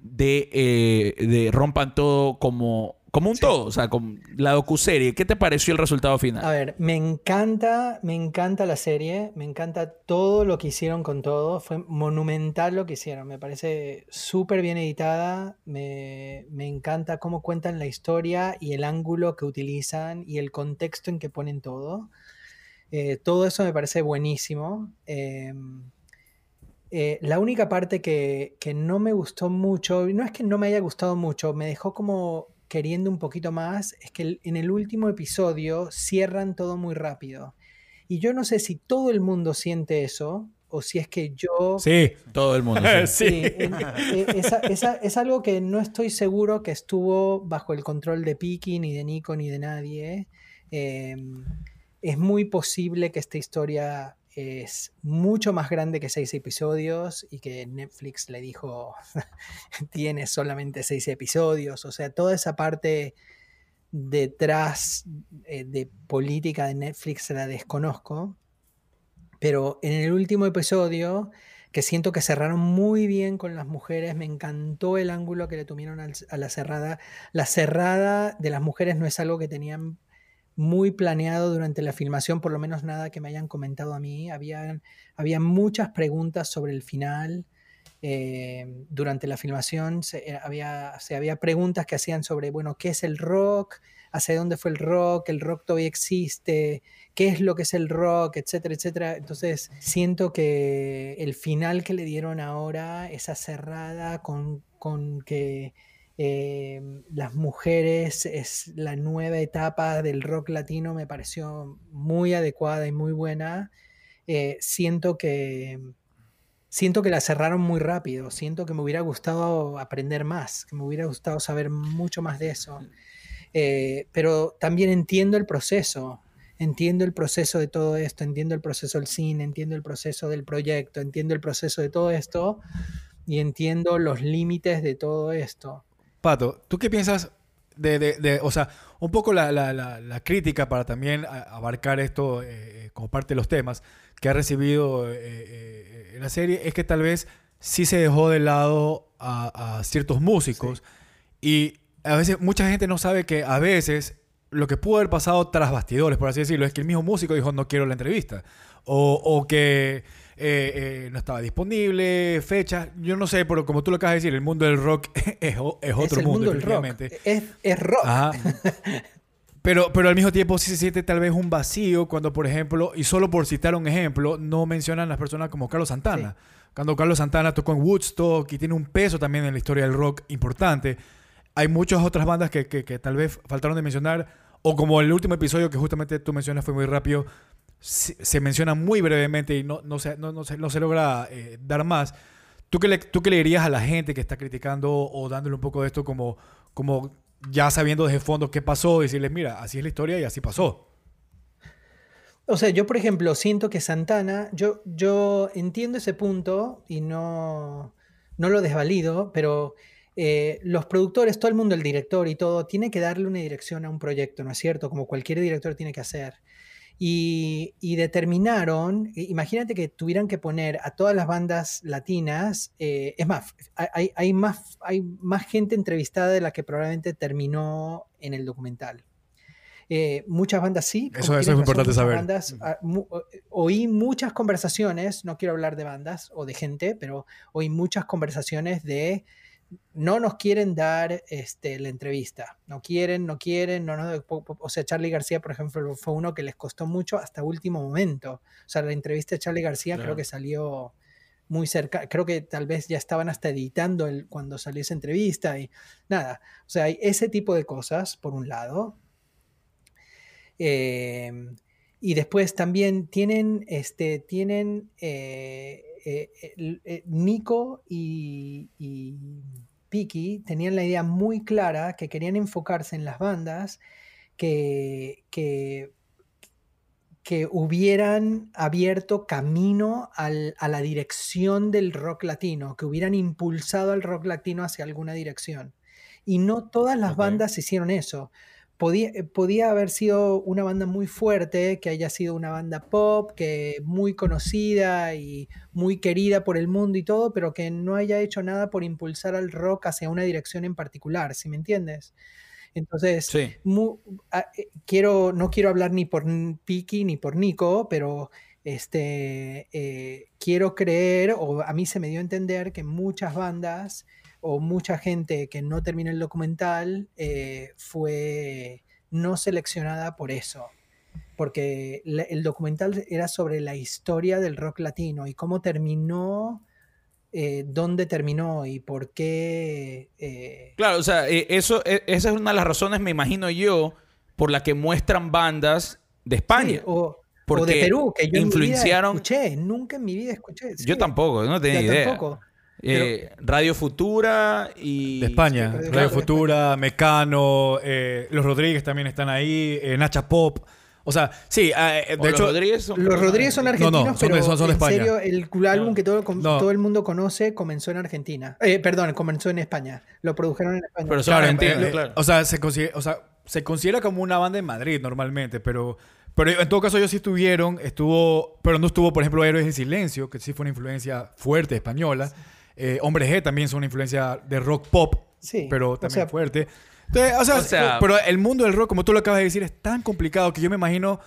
de, eh, de Rompan Todo como, como un todo? O sea, como la docuserie. ¿Qué te pareció el resultado final? A ver, me encanta, me encanta la serie, me encanta todo lo que hicieron con todo, fue monumental lo que hicieron, me parece súper bien editada, me, me encanta cómo cuentan la historia y el ángulo que utilizan y el contexto en que ponen todo. Eh, todo eso me parece buenísimo. Em, eh, la única parte que, que no me gustó mucho, no es que no me haya gustado mucho, me dejó como queriendo un poquito más, es que en el último episodio cierran todo muy rápido. Y yo no sé si todo el mundo siente eso o si es que yo... Sí. Todo el mundo. sí. Sí. Sí, en- eh, es algo que no estoy seguro que estuvo bajo el control de Piki, ni de Nico, ni de nadie. Eh, es muy posible que esta historia es mucho más grande que seis episodios y que Netflix le dijo, tiene solamente seis episodios. O sea, toda esa parte detrás eh, de política de Netflix la desconozco. Pero en el último episodio, que siento que cerraron muy bien con las mujeres, me encantó el ángulo que le tuvieron a la cerrada. La cerrada de las mujeres no es algo que tenían muy planeado durante la filmación, por lo menos nada que me hayan comentado a mí. Había, muchas preguntas sobre el final. eh, durante la filmación se, eh, había, se había preguntas que hacían sobre, bueno, ¿qué es el rock? ¿Hacia dónde fue el rock? ¿El rock todavía existe? ¿Qué es lo que es el rock? Etcétera, etcétera. Entonces, siento que el final que le dieron ahora, esa cerrada con, con que eh, las mujeres es la nueva etapa del rock latino, me pareció muy adecuada y muy buena. Eh, siento que siento que la cerraron muy rápido. Siento que me hubiera gustado aprender más, que me hubiera gustado saber mucho más de eso. Eh, pero también entiendo el proceso. Entiendo el proceso de todo esto, entiendo el proceso del cine, entiendo el proceso del proyecto, entiendo el proceso de todo esto y entiendo los límites de todo esto. Pato, ¿tú qué piensas de, de- de- o sea, un poco la, la- la- la crítica para también a- abarcar esto eh, como parte de los temas que ha recibido eh, eh, la serie es que tal vez sí se dejó de lado a, a ciertos músicos y a veces mucha gente no sabe que a veces lo que pudo haber pasado tras bastidores, por así decirlo, es que el mismo músico dijo no quiero la entrevista o, o que eh, eh, no estaba disponible, fecha, yo no sé, pero como tú lo acabas de decir, el mundo del rock es, otro es el mundo, del rock. Es, es rock. Ajá. Pero, pero al mismo tiempo sí se siente tal vez un vacío cuando, por ejemplo, y solo por citar un ejemplo, no mencionan las personas como Carlos Santana. Cuando Carlos Santana tocó en Woodstock y tiene un peso también en la historia del rock importante, hay muchas otras bandas que, que- que tal vez faltaron de mencionar O como el último episodio que justamente tú mencionas fue muy rápido, se, menciona muy brevemente y no, no, se, no, no se, no se logra eh, dar más. ¿Tú qué, le, ¿Tú qué le dirías a la gente que está criticando o dándole un poco de esto como, como ya sabiendo desde fondo qué pasó? Decirles, mira, así es la historia y así pasó. O sea, yo por ejemplo siento que Santana, yo, yo entiendo ese punto y no, no lo desvalido, pero eh, los productores, todo el mundo, el director y todo, tiene que darle una dirección a un proyecto, ¿no es cierto? Como cualquier director tiene que hacer. Y, y determinaron, imagínate que tuvieran que poner a todas las bandas latinas, eh, es más, hay, hay más, hay más gente entrevistada de la que probablemente terminó en el documental. Eh, muchas bandas sí. Eso- eso es importante muchas saber. bandas, ah, mu- eh, oí muchas conversaciones, no quiero hablar de bandas o de gente, pero oí muchas conversaciones de no nos quieren dar este, la entrevista. No quieren, no quieren, no, no, po- po- o sea, Charlie García, por ejemplo, fue uno que les costó mucho hasta último momento. O sea, la entrevista de Charlie García Claro. creo que salió muy cerca, creo que tal vez ya estaban hasta editando el, cuando salió esa entrevista y nada. O sea, hay ese tipo de cosas, por un lado. Eh, y después también tienen, este, tienen eh, eh, eh, Nico y, y Piki tenían la idea muy clara que querían enfocarse en las bandas que, que, que hubieran abierto camino al- a la dirección del rock latino, que hubieran impulsado al rock latino hacia alguna dirección. Y no todas las bandas hicieron eso. Podía, eh, podía haber sido una banda muy fuerte, que haya sido una banda pop, que muy conocida y muy querida por el mundo y todo, pero que no haya hecho nada por impulsar al rock hacia una dirección en particular, ¿sí me entiendes? Entonces, Sí. mu- a- eh, quiero, no quiero hablar ni por Piki ni por Nico, pero este, eh, quiero creer, o a mí se me dio a entender que muchas bandas o mucha gente que no terminó el documental eh, fue no seleccionada por eso. Porque el documental era sobre la historia del rock latino y cómo terminó, eh, dónde terminó y por qué. eh, Claro, o sea, eh, eso, esa es una de las razones, me imagino yo, por la que muestran bandas de España. Sí, o, o porque de Perú, que yo influenciaron- en mi vida escuché, nunca en mi vida escuché. Yo sí, tampoco, no tenía idea. tampoco. Eh, Radio Futura y... De España. Radio Futura, Mecano, eh, Los Rodríguez también están ahí, eh, Nacha Pop. O sea, sí, eh, O de los hecho, Rodríguez son Los Rodríguez son no, argentinos, son de- pero son- son de en España. serio, el álbum que todo, No. el mundo conoce comenzó en Argentina. Eh, perdón, comenzó en España. Lo produjeron en España. Pero son Claro, argentinos, eh, claro. O sea, se considera, o sea, se considera como una banda en Madrid normalmente, pero, pero en todo caso ellos sí estuvieron, estuvo, pero no estuvo, por ejemplo, Héroes en Silencio, que sí fue una influencia fuerte española. Eh, Hombre G también es una influencia de rock pop, Sí, pero o también sea- fuerte. Entonces, o sea, O sea- pero el mundo del rock, como tú lo acabas de decir, es tan complicado que yo me imagino,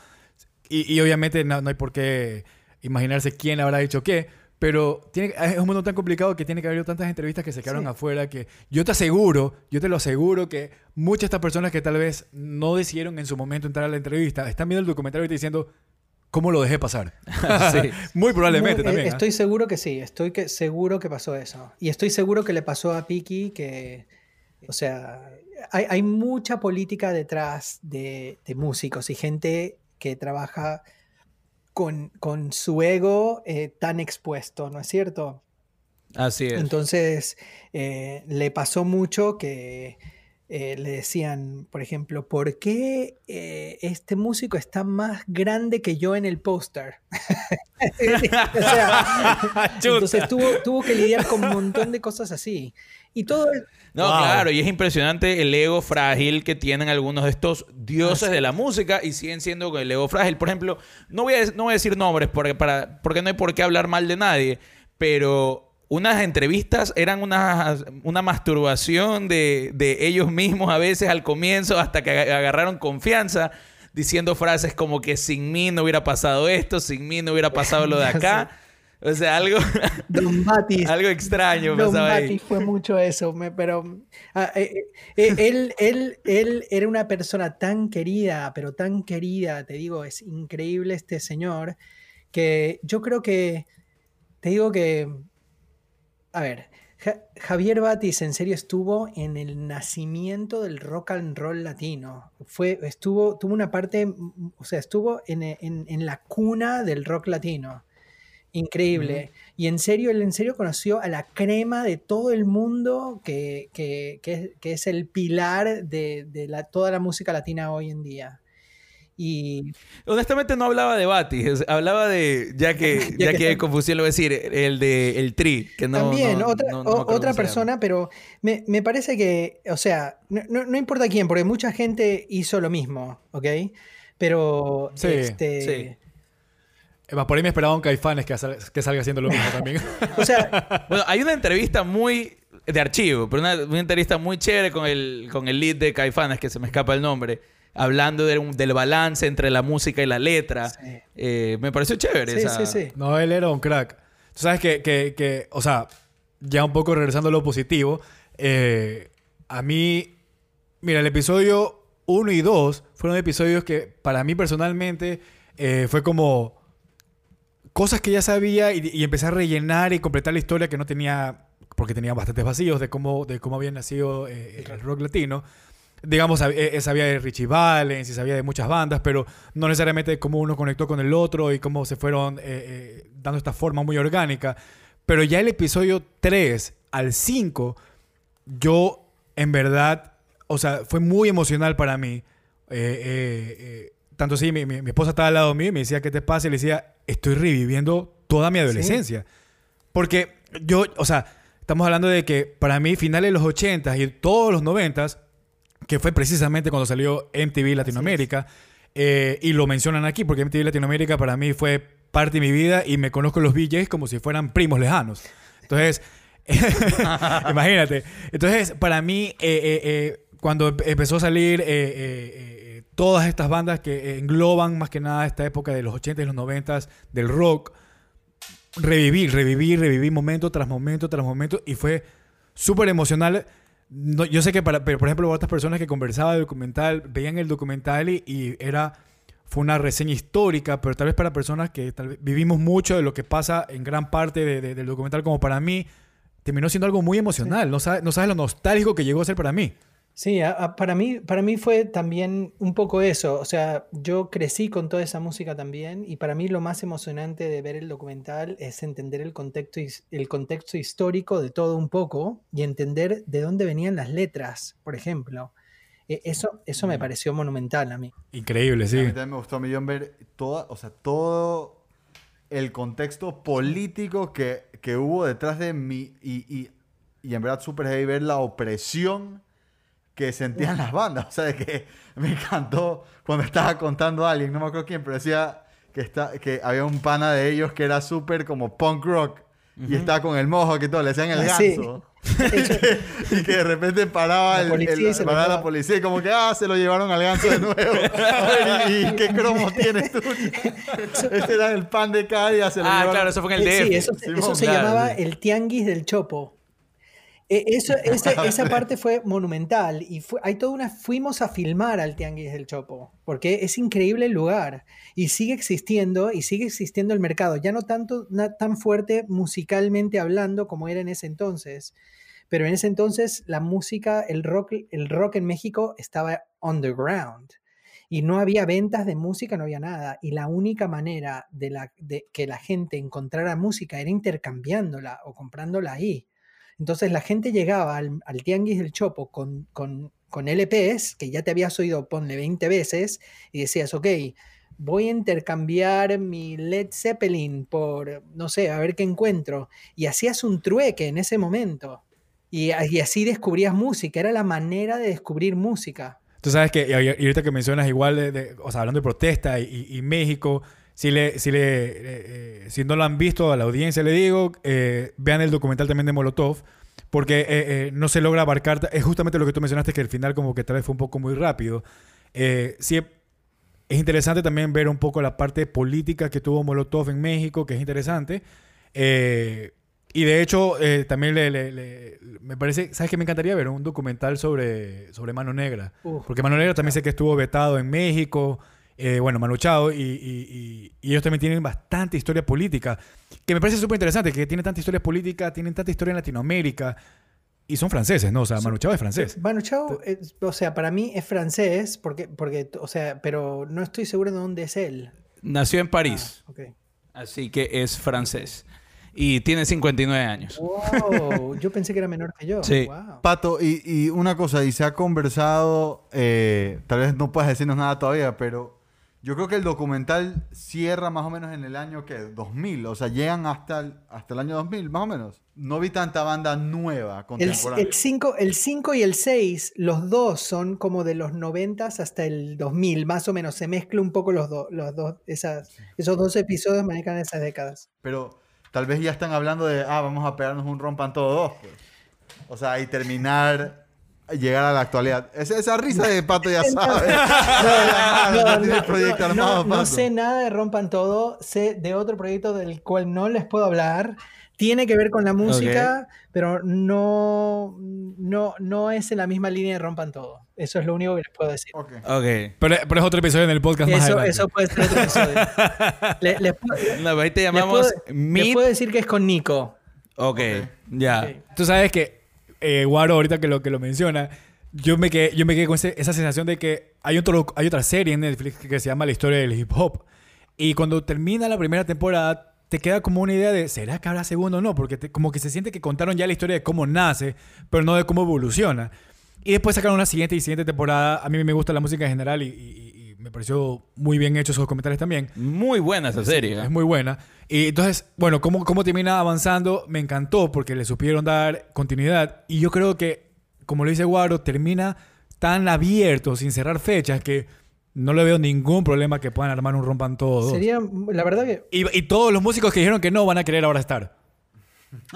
y, y obviamente no, no hay por qué imaginarse quién habrá dicho qué, pero tiene, es un mundo tan complicado que tiene que haber tantas entrevistas que se quedaron Sí. afuera que yo te aseguro, yo te lo aseguro que muchas de estas personas que tal vez no decidieron en su momento entrar a la entrevista están viendo el documental y diciendo, ¿cómo lo dejé pasar? Sí. Muy probablemente Muy- eh, también. ¿ah? Estoy seguro que sí, estoy que, seguro que pasó eso. Y estoy seguro que le pasó a Piki que, o sea, hay, hay mucha política detrás de, de músicos y gente que trabaja con, con su ego eh, tan expuesto, ¿no es cierto? Así es. Entonces, eh, le pasó mucho que eh, le decían, por ejemplo, ¿por qué eh, este músico está más grande que yo en el póster? entonces tuvo, tuvo que lidiar con un montón de cosas así. Y todo, No, Wow. claro, y es impresionante el ego frágil que tienen algunos de estos dioses de la música y siguen siendo con el ego frágil. Por ejemplo, no voy a, no voy a decir nombres porque, para, porque no hay por qué hablar mal de nadie, pero unas entrevistas eran una, una masturbación de, de ellos mismos a veces al comienzo hasta que ag- agarraron confianza diciendo frases como que sin mí no hubiera pasado esto, sin mí no hubiera pasado lo de acá. O sea, algo, Don Batis. algo extraño Don pasaba ahí. Fue mucho eso, me- pero ah, eh, eh, él, él, él era una persona tan querida, pero tan querida, te digo, es increíble este señor, que yo creo que, te digo que, a ver, Ja- Javier Batis en serio estuvo en el nacimiento del rock and roll latino. Fue, estuvo, tuvo una parte, o sea, estuvo en, en- en la cuna del rock latino. Increíble. Y en serio, él en serio conoció a la crema de todo el mundo que, que- que es, que es el pilar de, de la, toda la música latina hoy en día. Y Honestamente no hablaba de Batis, es- hablaba de, ya que, Ya ya que confusión, lo voy a decir, el de el Tri, que no. También, no- otra, no- no otra persona, pero me, me parece que, o sea, no, no- no importa quién, porque mucha gente hizo lo mismo, ¿ok? Pero, Sí, este, sí. Más, por ahí me esperaba un Caifanes que, sal- que salga haciendo lo mismo también. o sea, Bueno, hay una entrevista muy de archivo, pero una, una entrevista muy chévere con el, con el lead de Caifanes, que se me escapa el nombre, hablando de un- del balance entre la música y la letra. Sí. Eh, me pareció chévere. sí, esa- sí, sí. No, él era un crack. Tú sabes que, que, que, o sea, ya un poco regresando a lo positivo, eh, a mí, mira, el episodio 1 y 2 fueron episodios que para mí personalmente eh, fue como cosas que ya sabía y, y empecé a rellenar y completar la historia que no tenía, porque tenía bastantes vacíos de cómo, de cómo había nacido eh, el rock latino. Digamos, sab- eh, sabía de Richie Valens y sabía de muchas bandas, pero no necesariamente cómo uno conectó con el otro y cómo se fueron eh, eh, dando esta forma muy orgánica. Pero ya el episodio 3 al 5, yo en verdad, o sea, fue muy emocional para mí. Eh, eh, eh, tanto así, mi, mi- mi esposa estaba al lado mío y me decía, ¿qué te pasa? Y le decía, estoy reviviendo toda mi adolescencia. Porque yo, o sea, estamos hablando de que para mí, finales de los 80 y todos los 90 que fue precisamente cuando salió MTV Latinoamérica, eh, y lo mencionan aquí, porque MTV Latinoamérica para mí fue parte de mi vida y me conozco los VJs como si fueran primos lejanos. Entonces, imagínate. Entonces, para mí, eh, eh, eh, cuando empe- empezó a salir eh, eh, todas estas bandas que engloban más que nada esta época de los 80 y los 90 del rock, reviví, reviví, reviví momento tras momento tras momento y fue súper emocional. No, yo sé que para, pero por ejemplo, otras personas que conversaban del documental, veían el documental y, y era, fue una reseña histórica, pero tal vez para personas que tal vez vivimos mucho de lo que pasa en gran parte de- de- del documental, como para mí, terminó siendo algo muy emocional. No, sabes, no sabes lo nostálgico que llegó a ser para mí. Sí, a- a- para mí, para mí fue también un poco eso. O sea, yo crecí con toda esa música también y para mí lo más emocionante de ver el documental es entender el contexto, el contexto histórico de todo un poco y entender de dónde venían las letras, por ejemplo. E- Eso, eso me pareció monumental a mí. Increíble, A sí. mí también me gustó a millón ver toda, o sea, todo el contexto político que, que hubo detrás de mí y, y, y en verdad súper heavy ver la opresión que sentían las bandas. O sea, de que me encantó cuando estaba contando a alguien, no me acuerdo quién, pero decía que, está, que había un pana de ellos que era súper como punk rock y estaba con el mojo que todo, le decían el Ah, sí. ganso. y que de repente paraba, La el, policía el- y se lo paraba la policía y como que, ah, se lo llevaron al ganso de nuevo. A ver, ¿Y, y qué cromo tienes tú? Este era el pan de cada día. Se lo Ah, llevaron. claro, eso fue en el DF. Sí, eso, Simón, eso se claro, llamaba el tianguis del Chopo. Eso- ese- esa parte fue monumental y fue, hay toda una, fuimos a filmar al tianguis del Chopo porque es increíble el lugar y sigue existiendo y sigue existiendo el mercado, ya no tanto tan fuerte musicalmente hablando como era en ese entonces, pero en ese entonces la música, el rock, el rock en México estaba underground y no había ventas de música, no había nada. Y la única manera de, la, de que la gente encontrara música era intercambiándola o comprándola ahí. Entonces la gente llegaba al, tianguis del Chopo con, con, con LPs, que ya te habías oído, ponle 20 veces, y decías, ok, voy a intercambiar mi Led Zeppelin por, no sé, a ver qué encuentro. Y hacías un trueque en ese momento. Y, así descubrías música, era la manera de descubrir música. Tú sabes que, y ahorita que mencionas igual, o sea, hablando de protesta y México, si, le, si, le, eh, eh, si no lo han visto a la audiencia, le digo, eh, vean el documental también de Molotov, porque eh, eh, no se logra abarcar, es justamente lo que tú mencionaste, que el final como que tal vez fue un poco muy rápido. Sí, es interesante también ver un poco la parte política que tuvo Molotov en México, que es interesante. Eh, y de hecho, eh, también le, le- le- me parece, ¿sabes qué? Me encantaría ver un documental sobre, sobre Mano Negra. Porque Mano Negra también sé que estuvo vetado en México eh, bueno, Manu Chao, y, y- y- y ellos también tienen bastante historia política, que me parece súper interesante, que tienen tanta historia política, tienen tanta historia en Latinoamérica, y son franceses, ¿no? O sea, Manu Chao es francés. Manu Chao, es- o sea, para mí es francés, porque, porque, o sea, pero no estoy seguro de dónde es él. Nació en París, Ah, ok. así que es francés. Y tiene 59 años. Wow, yo pensé que era menor que yo. Sí. Wow. Pato, y, y una cosa, y se ha conversado, eh, tal vez no puedas decirnos nada todavía, pero yo creo que el documental cierra más o menos en el año que 2000, o sea, llegan hasta el, hasta el año 2000, más o menos. No vi tanta banda nueva, El contemporánea. 5 el cinco y el 6, los dos son como de los 90 hasta el 2000, más o menos. Se mezcla un poco los, dos los dos, esas, esos dos episodios manejan esas décadas. Pero tal vez ya están hablando de, ah, vamos a pegarnos un rompan todos dos, pues. O sea, y terminar, llegar a la actualidad. Esa, esa risa de Pato ya sabe. No, sé nada de Rompan Todo, sé de otro proyecto del cual no les puedo hablar. Tiene que ver con la música, pero no, no, no es en la misma línea de Rompan Todo. Eso es lo único que les puedo decir. Ok. Ok. Pero, pero es otro episodio en el podcast más Eso, adelante. eso puede ser otro episodio. Le- les puedo- No, ahí te les llamamos puedo- les puedo decir que es con Nico. Ok, ya. Tú sabes que, eh, Guaro, ahorita que lo, que lo menciona, yo me quedé, yo me quedé con ese- esa sensación de que hay, otro, hay otra serie en Netflix que se llama La historia del hip hop. Y cuando termina la primera temporada, te queda como una idea de, ¿será que habrá segundo o no? Porque te- como que se siente que contaron ya la historia de cómo nace, pero no de cómo evoluciona. Y después sacaron una siguiente y siguiente temporada. A mí me gusta la música en general y, y- me pareció muy bien hecho esos comentarios también. Muy buena esa serie. ¿eh? Es muy buena. Y entonces, bueno, cómo, cómo termina avanzando, me encantó porque le supieron dar continuidad. Y yo creo que, como lo dice Guaro, termina tan abierto, sin cerrar fechas, que no le veo ningún problema que puedan armar un rompan todos. Sería, la verdad que, Y, y todos los músicos que dijeron que no van a querer ahora estar.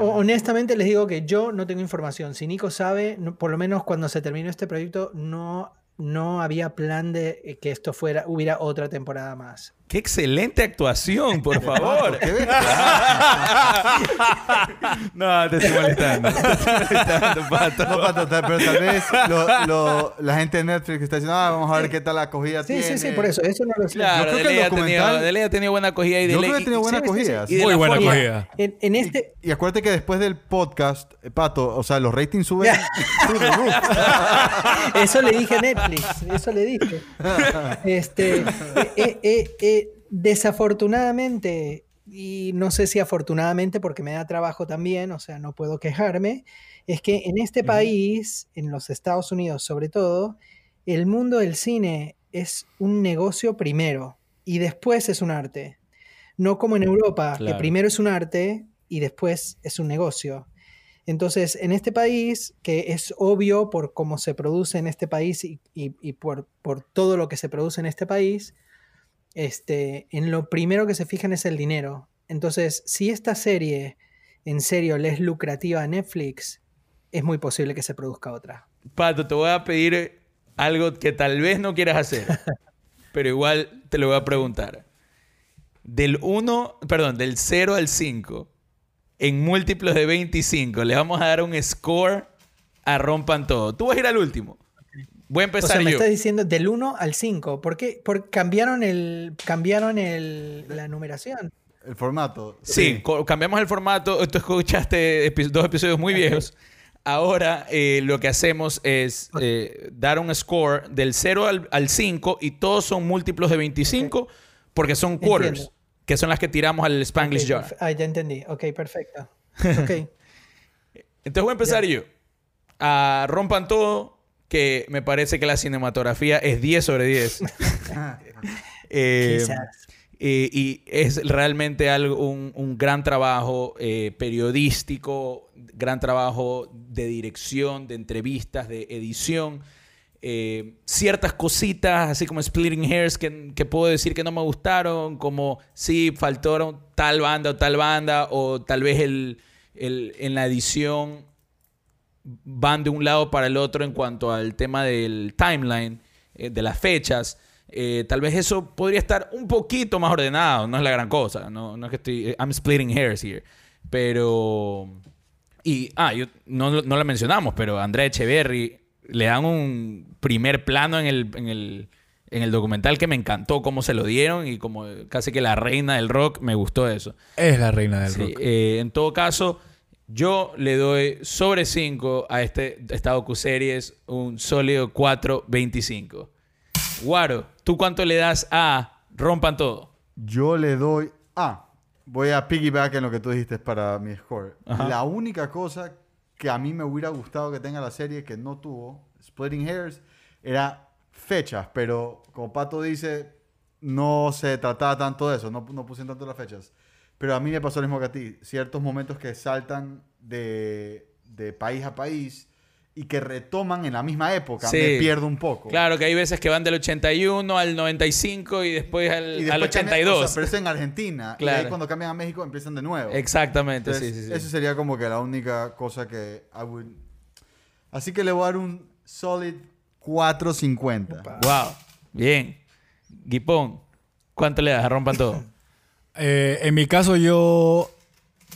honestamente les digo que yo no tengo información. Si Nico sabe, no- por lo menos cuando se terminó este proyecto, no, no había plan de eh, que esto fuera, hubiera otra temporada más. Qué excelente actuación, por favor. No, te estoy molestando. Te estoy molestando, Pato. No, Pato, pero tal vez lo- lo- la gente de Netflix está diciendo, ah, vamos a ver qué tal la acogida Sí, tiene. sí, sí, por eso. Eso no lo sé. Claro, Yo creo que el ha tenido, documental- de ley ha tenido buena acogida y de Yo creo que tiene y- buena sí, sí, sí. acogida. Muy buena forma- acogida. En, en este, Y acuérdate que después del podcast, eh, Pato, o sea, los ratings suben. Eso le dije a Netflix, eso le dije. Este, eh, eh, eh, eh, desafortunadamente, y no sé si afortunadamente porque me da trabajo también, o sea, no puedo quejarme, es que en este país, en los Estados Unidos sobre todo, el mundo del cine es un negocio primero y después es un arte. No como en Europa, que primero es un arte y después es un negocio. Entonces, en este país, que es obvio por cómo se produce en este país y, y- y por, por todo lo que se produce en este país, este, en lo primero que se fijan es el dinero. Entonces, si esta serie en serio le es lucrativa a Netflix, es muy posible que se produzca otra. Pato, te voy a pedir algo que tal vez no quieras hacer, pero igual te lo voy a preguntar. Del 1, perdón, del 0 al 5, en múltiplos de 25, le vamos a dar un score a Rompan Todo. Tú vas a ir al último. Voy a O empezar sea, me yo. estás diciendo del 1 al 5. ¿Por qué? Porque cambiaron, el, cambiaron el, la numeración. El formato. Sí, co- cambiamos el formato. Tú escuchaste epi- dos episodios muy viejos. Ahora eh, lo que hacemos es eh, dar un score del 0 al, al 5 y todos son múltiplos de 25 porque son quarters, Entiendo. que son las que tiramos al Spanglish Ok, Jar. Ah, ya entendí. Ok, perfecto. Ok. Entonces voy a empezar yo. A Rompan Todo, que me parece que la cinematografía es 10 sobre 10. Eh, Quizás. eh, y es realmente algo, un, un gran trabajo eh, periodístico, gran trabajo de dirección, de entrevistas, de edición. Eh, ciertas cositas, así como Splitting Hairs, que, que puedo decir que no me gustaron, como sí, faltaron tal banda o tal banda, o tal vez el, el- en la edición van de un lado para el otro en cuanto al tema del timeline, eh, de las fechas. Eh, tal vez eso podría estar un poquito más ordenado, no es la gran cosa. No, no es que estoy. I'm splitting hairs here. Pero. Y. Ah, yo, no, no la mencionamos, pero Andrea Echeverry le dan un primer plano en el. En el en el documental que me encantó cómo se lo dieron y como casi que la reina del rock, me gustó eso. Es la reina del Sí, rock. eh, en todo caso, yo le doy sobre 5 a este, esta docuseries un sólido 4.25. Guaro, ¿tú cuánto le das a Rompan Todo? Yo le doy. Ah, voy a piggyback en lo que tú dijiste para mi score. Ajá. La única cosa que a mí me hubiera gustado que tenga la serie que no tuvo, Splitting Hairs, era fechas, pero como Pato dice, no se trataba tanto de eso, no, no pusieron tanto las fechas. Pero a mí me pasó lo mismo que a ti. Ciertos momentos que saltan de, de país a país y que retoman en la misma época, Sí. me pierdo un poco. Claro que hay veces que van del 81 al 95 y después al, Y al después cambian- 82. o sea, pero eso en Argentina. Y Claro. ahí cuando cambian a México empiezan de nuevo. Exactamente, Entonces, sí, sí, sí. Eso sería como que la única cosa que I would... Así que le voy a dar un solid 4.50. Wow, bien. Guipón, ¿cuánto le das a Rompan Todo? Eh, en mi caso yo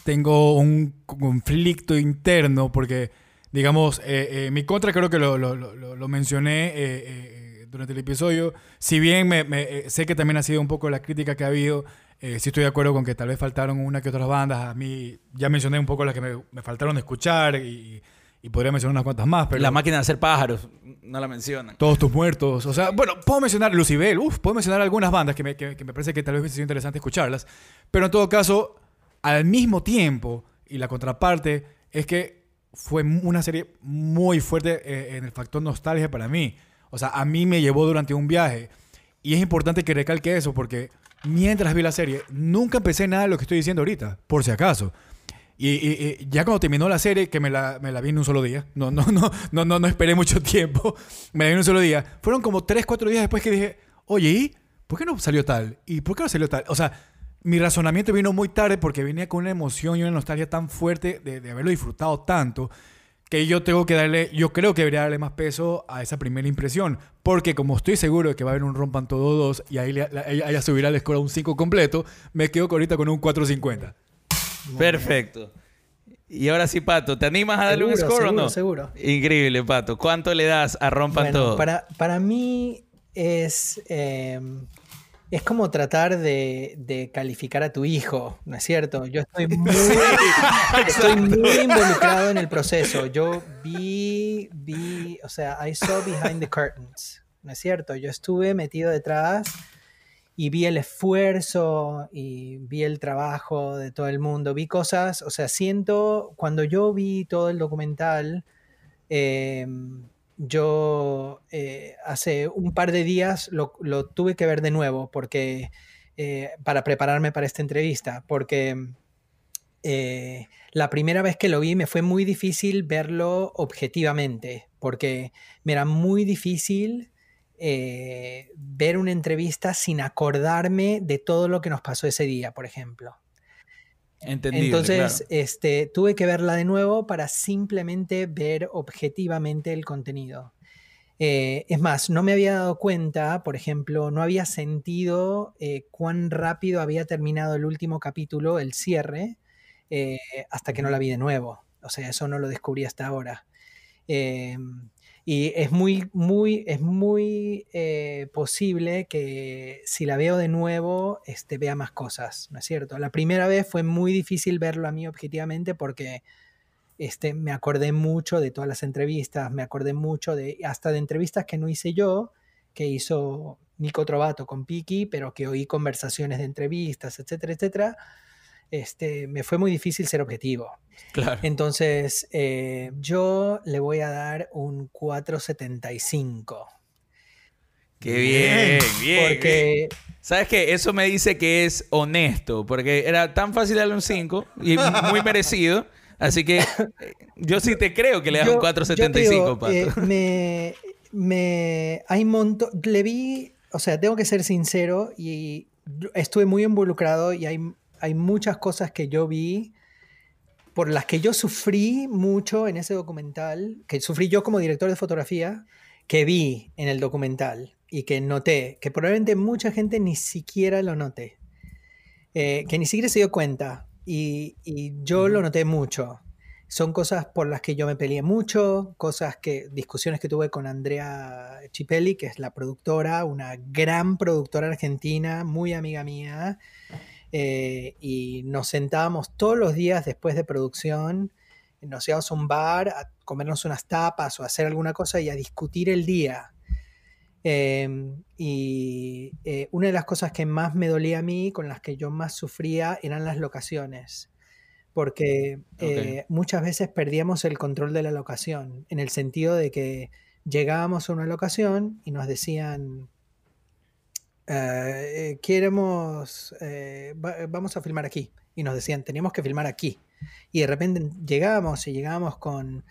tengo un conflicto interno porque, digamos, eh, eh, mi contra creo que lo, lo- lo- mencioné eh, eh, durante el episodio. Si bien me, sé que también ha sido un poco la crítica que ha habido, eh, sí estoy de acuerdo con que tal vez faltaron una que otras bandas. A mí ya mencioné un poco las que me, me faltaron escuchar y, y podría mencionar unas cuantas más. Pero La máquina de hacer pájaros, no la mencionan. todos tus muertos. O sea, bueno, puedo mencionar Lucibel, uf, puedo mencionar algunas bandas que me, que, que me parece que tal vez hubiese sido interesante escucharlas. Pero en todo caso, al mismo tiempo, y la contraparte, es que fue una serie muy fuerte eh, en el factor nostalgia para mí. O sea, a mí me llevó durante un viaje. Y es importante que recalque eso porque mientras vi la serie, nunca empecé nada de lo que estoy diciendo ahorita, por si acaso. Y, y- y ya cuando terminó la serie, que me la, me la vi en un solo día, no, no, no, no, no, no esperé mucho tiempo, me la vi en un solo día. Fueron como 3, 4 días después que dije, oye, ¿y por qué no salió tal? ¿Y por qué no salió tal? O sea, mi razonamiento vino muy tarde porque venía con una emoción y una nostalgia tan fuerte de, de haberlo disfrutado tanto que yo tengo que darle, yo creo que debería darle más peso a esa primera impresión. Porque como estoy seguro de que va a haber un rompan todo dos y ahí, le- ahí, ahí subirá el score a un 5 completo, me quedo ahorita con un 4.50. Perfecto. Y ahora sí, Pato, ¿te animas a darle un Seguro, score o seguro, no? seguro. Increíble, Pato. ¿Cuánto le das a Rompan Bueno, Todo? Para, para mí es, eh, es como tratar de, de calificar a tu hijo, ¿no es cierto? Yo estoy muy, estoy muy involucrado en el proceso. Yo vi, vi, o sea, I saw behind the curtains, ¿no es cierto? Yo estuve metido detrás y vi el esfuerzo y vi el trabajo de todo el mundo, vi cosas, o sea, siento, cuando yo vi todo el documental, eh, yo eh, hace un par de días lo, tuve que ver de nuevo porque eh, para prepararme para esta entrevista, porque la primera vez que lo vi me fue muy difícil verlo objetivamente, porque me era muy difícil eh, ver una entrevista sin acordarme de todo lo que nos pasó ese día, por ejemplo. Entendible, Entonces, claro. este, tuve que verla de nuevo para simplemente ver objetivamente el contenido. Eh, es más, no me había dado cuenta, por ejemplo, no había sentido eh, cuán rápido había terminado el último capítulo, el cierre, eh, hasta que no la vi de nuevo. O sea, eso no lo descubrí hasta ahora. Y es muy, muy, es muy eh, posible que si la veo de nuevo, este, vea más cosas, ¿no es cierto? La primera vez fue muy difícil verlo a mí objetivamente porque este, me acordé mucho de todas las entrevistas, me acordé mucho de, hasta de entrevistas que no hice yo, que hizo Nico Trovato con Piki, pero que oí conversaciones de entrevistas, etcétera, etcétera. Este, me fue muy difícil ser objetivo. Claro. Entonces, eh, yo le voy a dar un 475. Qué bien, bien. bien. Porque ¿Sabes qué? Eso me dice que es honesto, porque era tan fácil darle un 5 y muy merecido. Así que yo sí te creo que le das un yo- 4.75, yo te digo, Pato. eh, me, me, hay monto, le vi, o sea, tengo que ser sincero y estuve muy involucrado y hay, hay muchas cosas que yo vi por las que yo sufrí mucho en ese documental, que sufrí yo como director de fotografía, que vi en el documental y que noté, que probablemente mucha gente ni siquiera lo noté, eh, que ni siquiera se dio cuenta. Y, y yo lo noté mucho. son cosas por las que yo me peleé mucho, cosas que, discusiones que tuve con Andrea Chipelli, que es la productora, una gran productora argentina, muy amiga mía, eh, y nos sentábamos todos los días después de producción, nos íbamos a un bar a comernos unas tapas o a hacer alguna cosa y a discutir el día. Em, y eh, una de las cosas que más me dolía a mí, con las que yo más sufría, eran las locaciones. Porque eh, muchas veces perdíamos el control de la locación, en el sentido de que llegábamos a una locación y nos decían, eh, queremos, vamos a filmar aquí. Y nos decían, tenemos que filmar aquí. Y de repente llegábamos y llegábamos con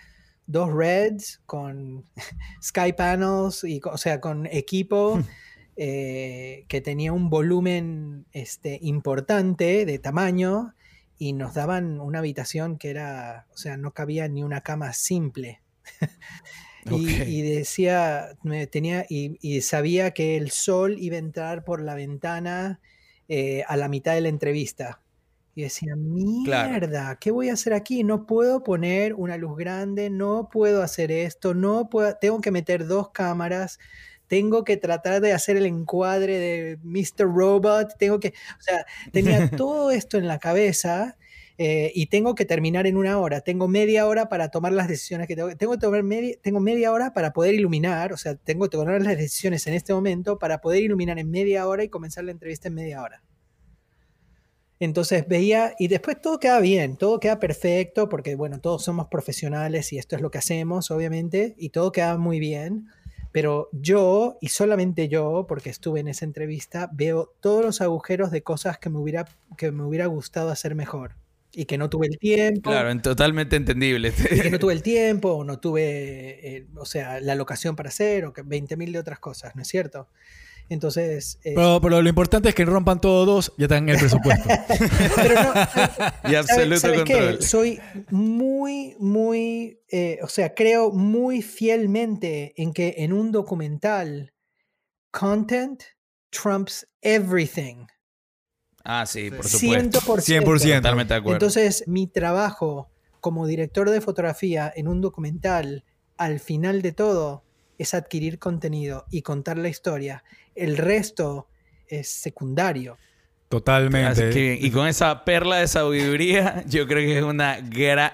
dos Reds con Sky Panels, y, o sea, con equipo eh, que tenía un volumen este, importante de tamaño y nos daban una habitación que era, o sea, no cabía ni una cama simple. y, decía, tenía, y, sabía que el sol iba a entrar por la ventana eh, a la mitad de la entrevista. Y decía, mierda, ¿qué voy a hacer aquí? No puedo poner una luz grande, no puedo hacer esto, no puedo, tengo que meter dos cámaras, tengo que tratar de hacer el encuadre de Mr. Robot, tengo que, o sea, tenía todo esto en la cabeza eh, y tengo que terminar en una hora, tengo media hora para tomar las decisiones que tengo, tengo que tomar media, tengo media hora para poder iluminar, o sea, tengo que tomar las decisiones en este momento para poder iluminar en media hora y comenzar la entrevista en media hora. Entonces veía, y después todo queda bien, todo queda perfecto, porque bueno, todos somos profesionales y esto es lo que hacemos, obviamente, y todo queda muy bien. Pero yo, y solamente yo, porque estuve en esa entrevista, veo todos los agujeros de cosas que me hubiera, que me hubiera gustado hacer mejor. Y que no tuve el tiempo. Claro, totalmente entendible. Y que no tuve el tiempo, o no tuve, eh, o sea, la locación para hacer, o que 20.000 de otras cosas, ¿no es cierto? Entonces. Eh, pero, lo importante es que rompan todos, ya están en el presupuesto. pero no. y absoluto control. Soy muy, muy. Eh, o sea, creo muy fielmente en que en un documental, content trumps everything. Ah, sí, por supuesto. 100%. 100%. Totalmente de acuerdo. Entonces, mi trabajo como director de fotografía en un documental, al final de todo, es adquirir contenido y contar la historia. El resto es secundario. Totalmente. y con esa perla de sabiduría, yo creo que es una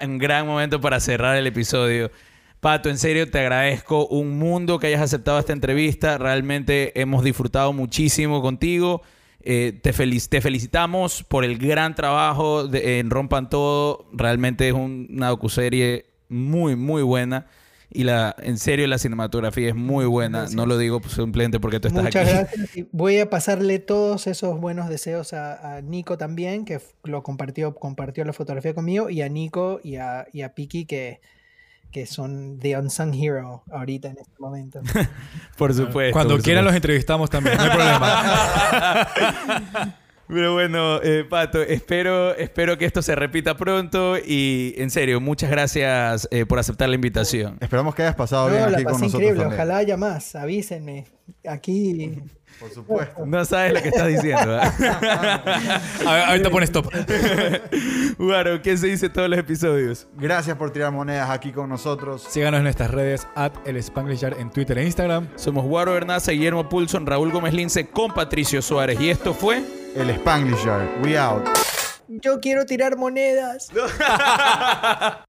un gran momento para cerrar el episodio. Pato, en serio, te agradezco un mundo que hayas aceptado esta entrevista. Realmente hemos disfrutado muchísimo contigo. Eh, te, te, felicitamos por el gran trabajo en Rompan Todo. Realmente es una docuserie muy, muy buena. Y la, en serio, la cinematografía es muy buena. No lo digo simplemente porque tú estás aquí. Muchas gracias. voy a pasarle todos esos buenos deseos a, Nico también, que lo compartió, compartió la fotografía conmigo, y a Nico y a, y a Piki, que, que son The Unsung Hero ahorita en este momento. por supuesto. Cuando quieran los entrevistamos también, no hay problema. Pero bueno, eh, Pato, espero, espero que esto se repita pronto y en serio, muchas gracias eh, por aceptar la invitación. Esperamos que hayas pasado bien aquí con nosotros. increíble, ojalá haya más, avísenme. Aquí. Por supuesto. No sabes lo que estás diciendo. ahorita pone stop. Guaro, ¿qué se dice todos los episodios? Gracias por tirar monedas aquí con nosotros. Síganos en nuestras redes, at el Spanglish en Twitter e Instagram. Somos Guaro Bernaza, Guillermo Pulson, Raúl Gómez Lince con Patricio Suárez. Y esto fue el Spanglish Yard. We out. Yo quiero tirar monedas.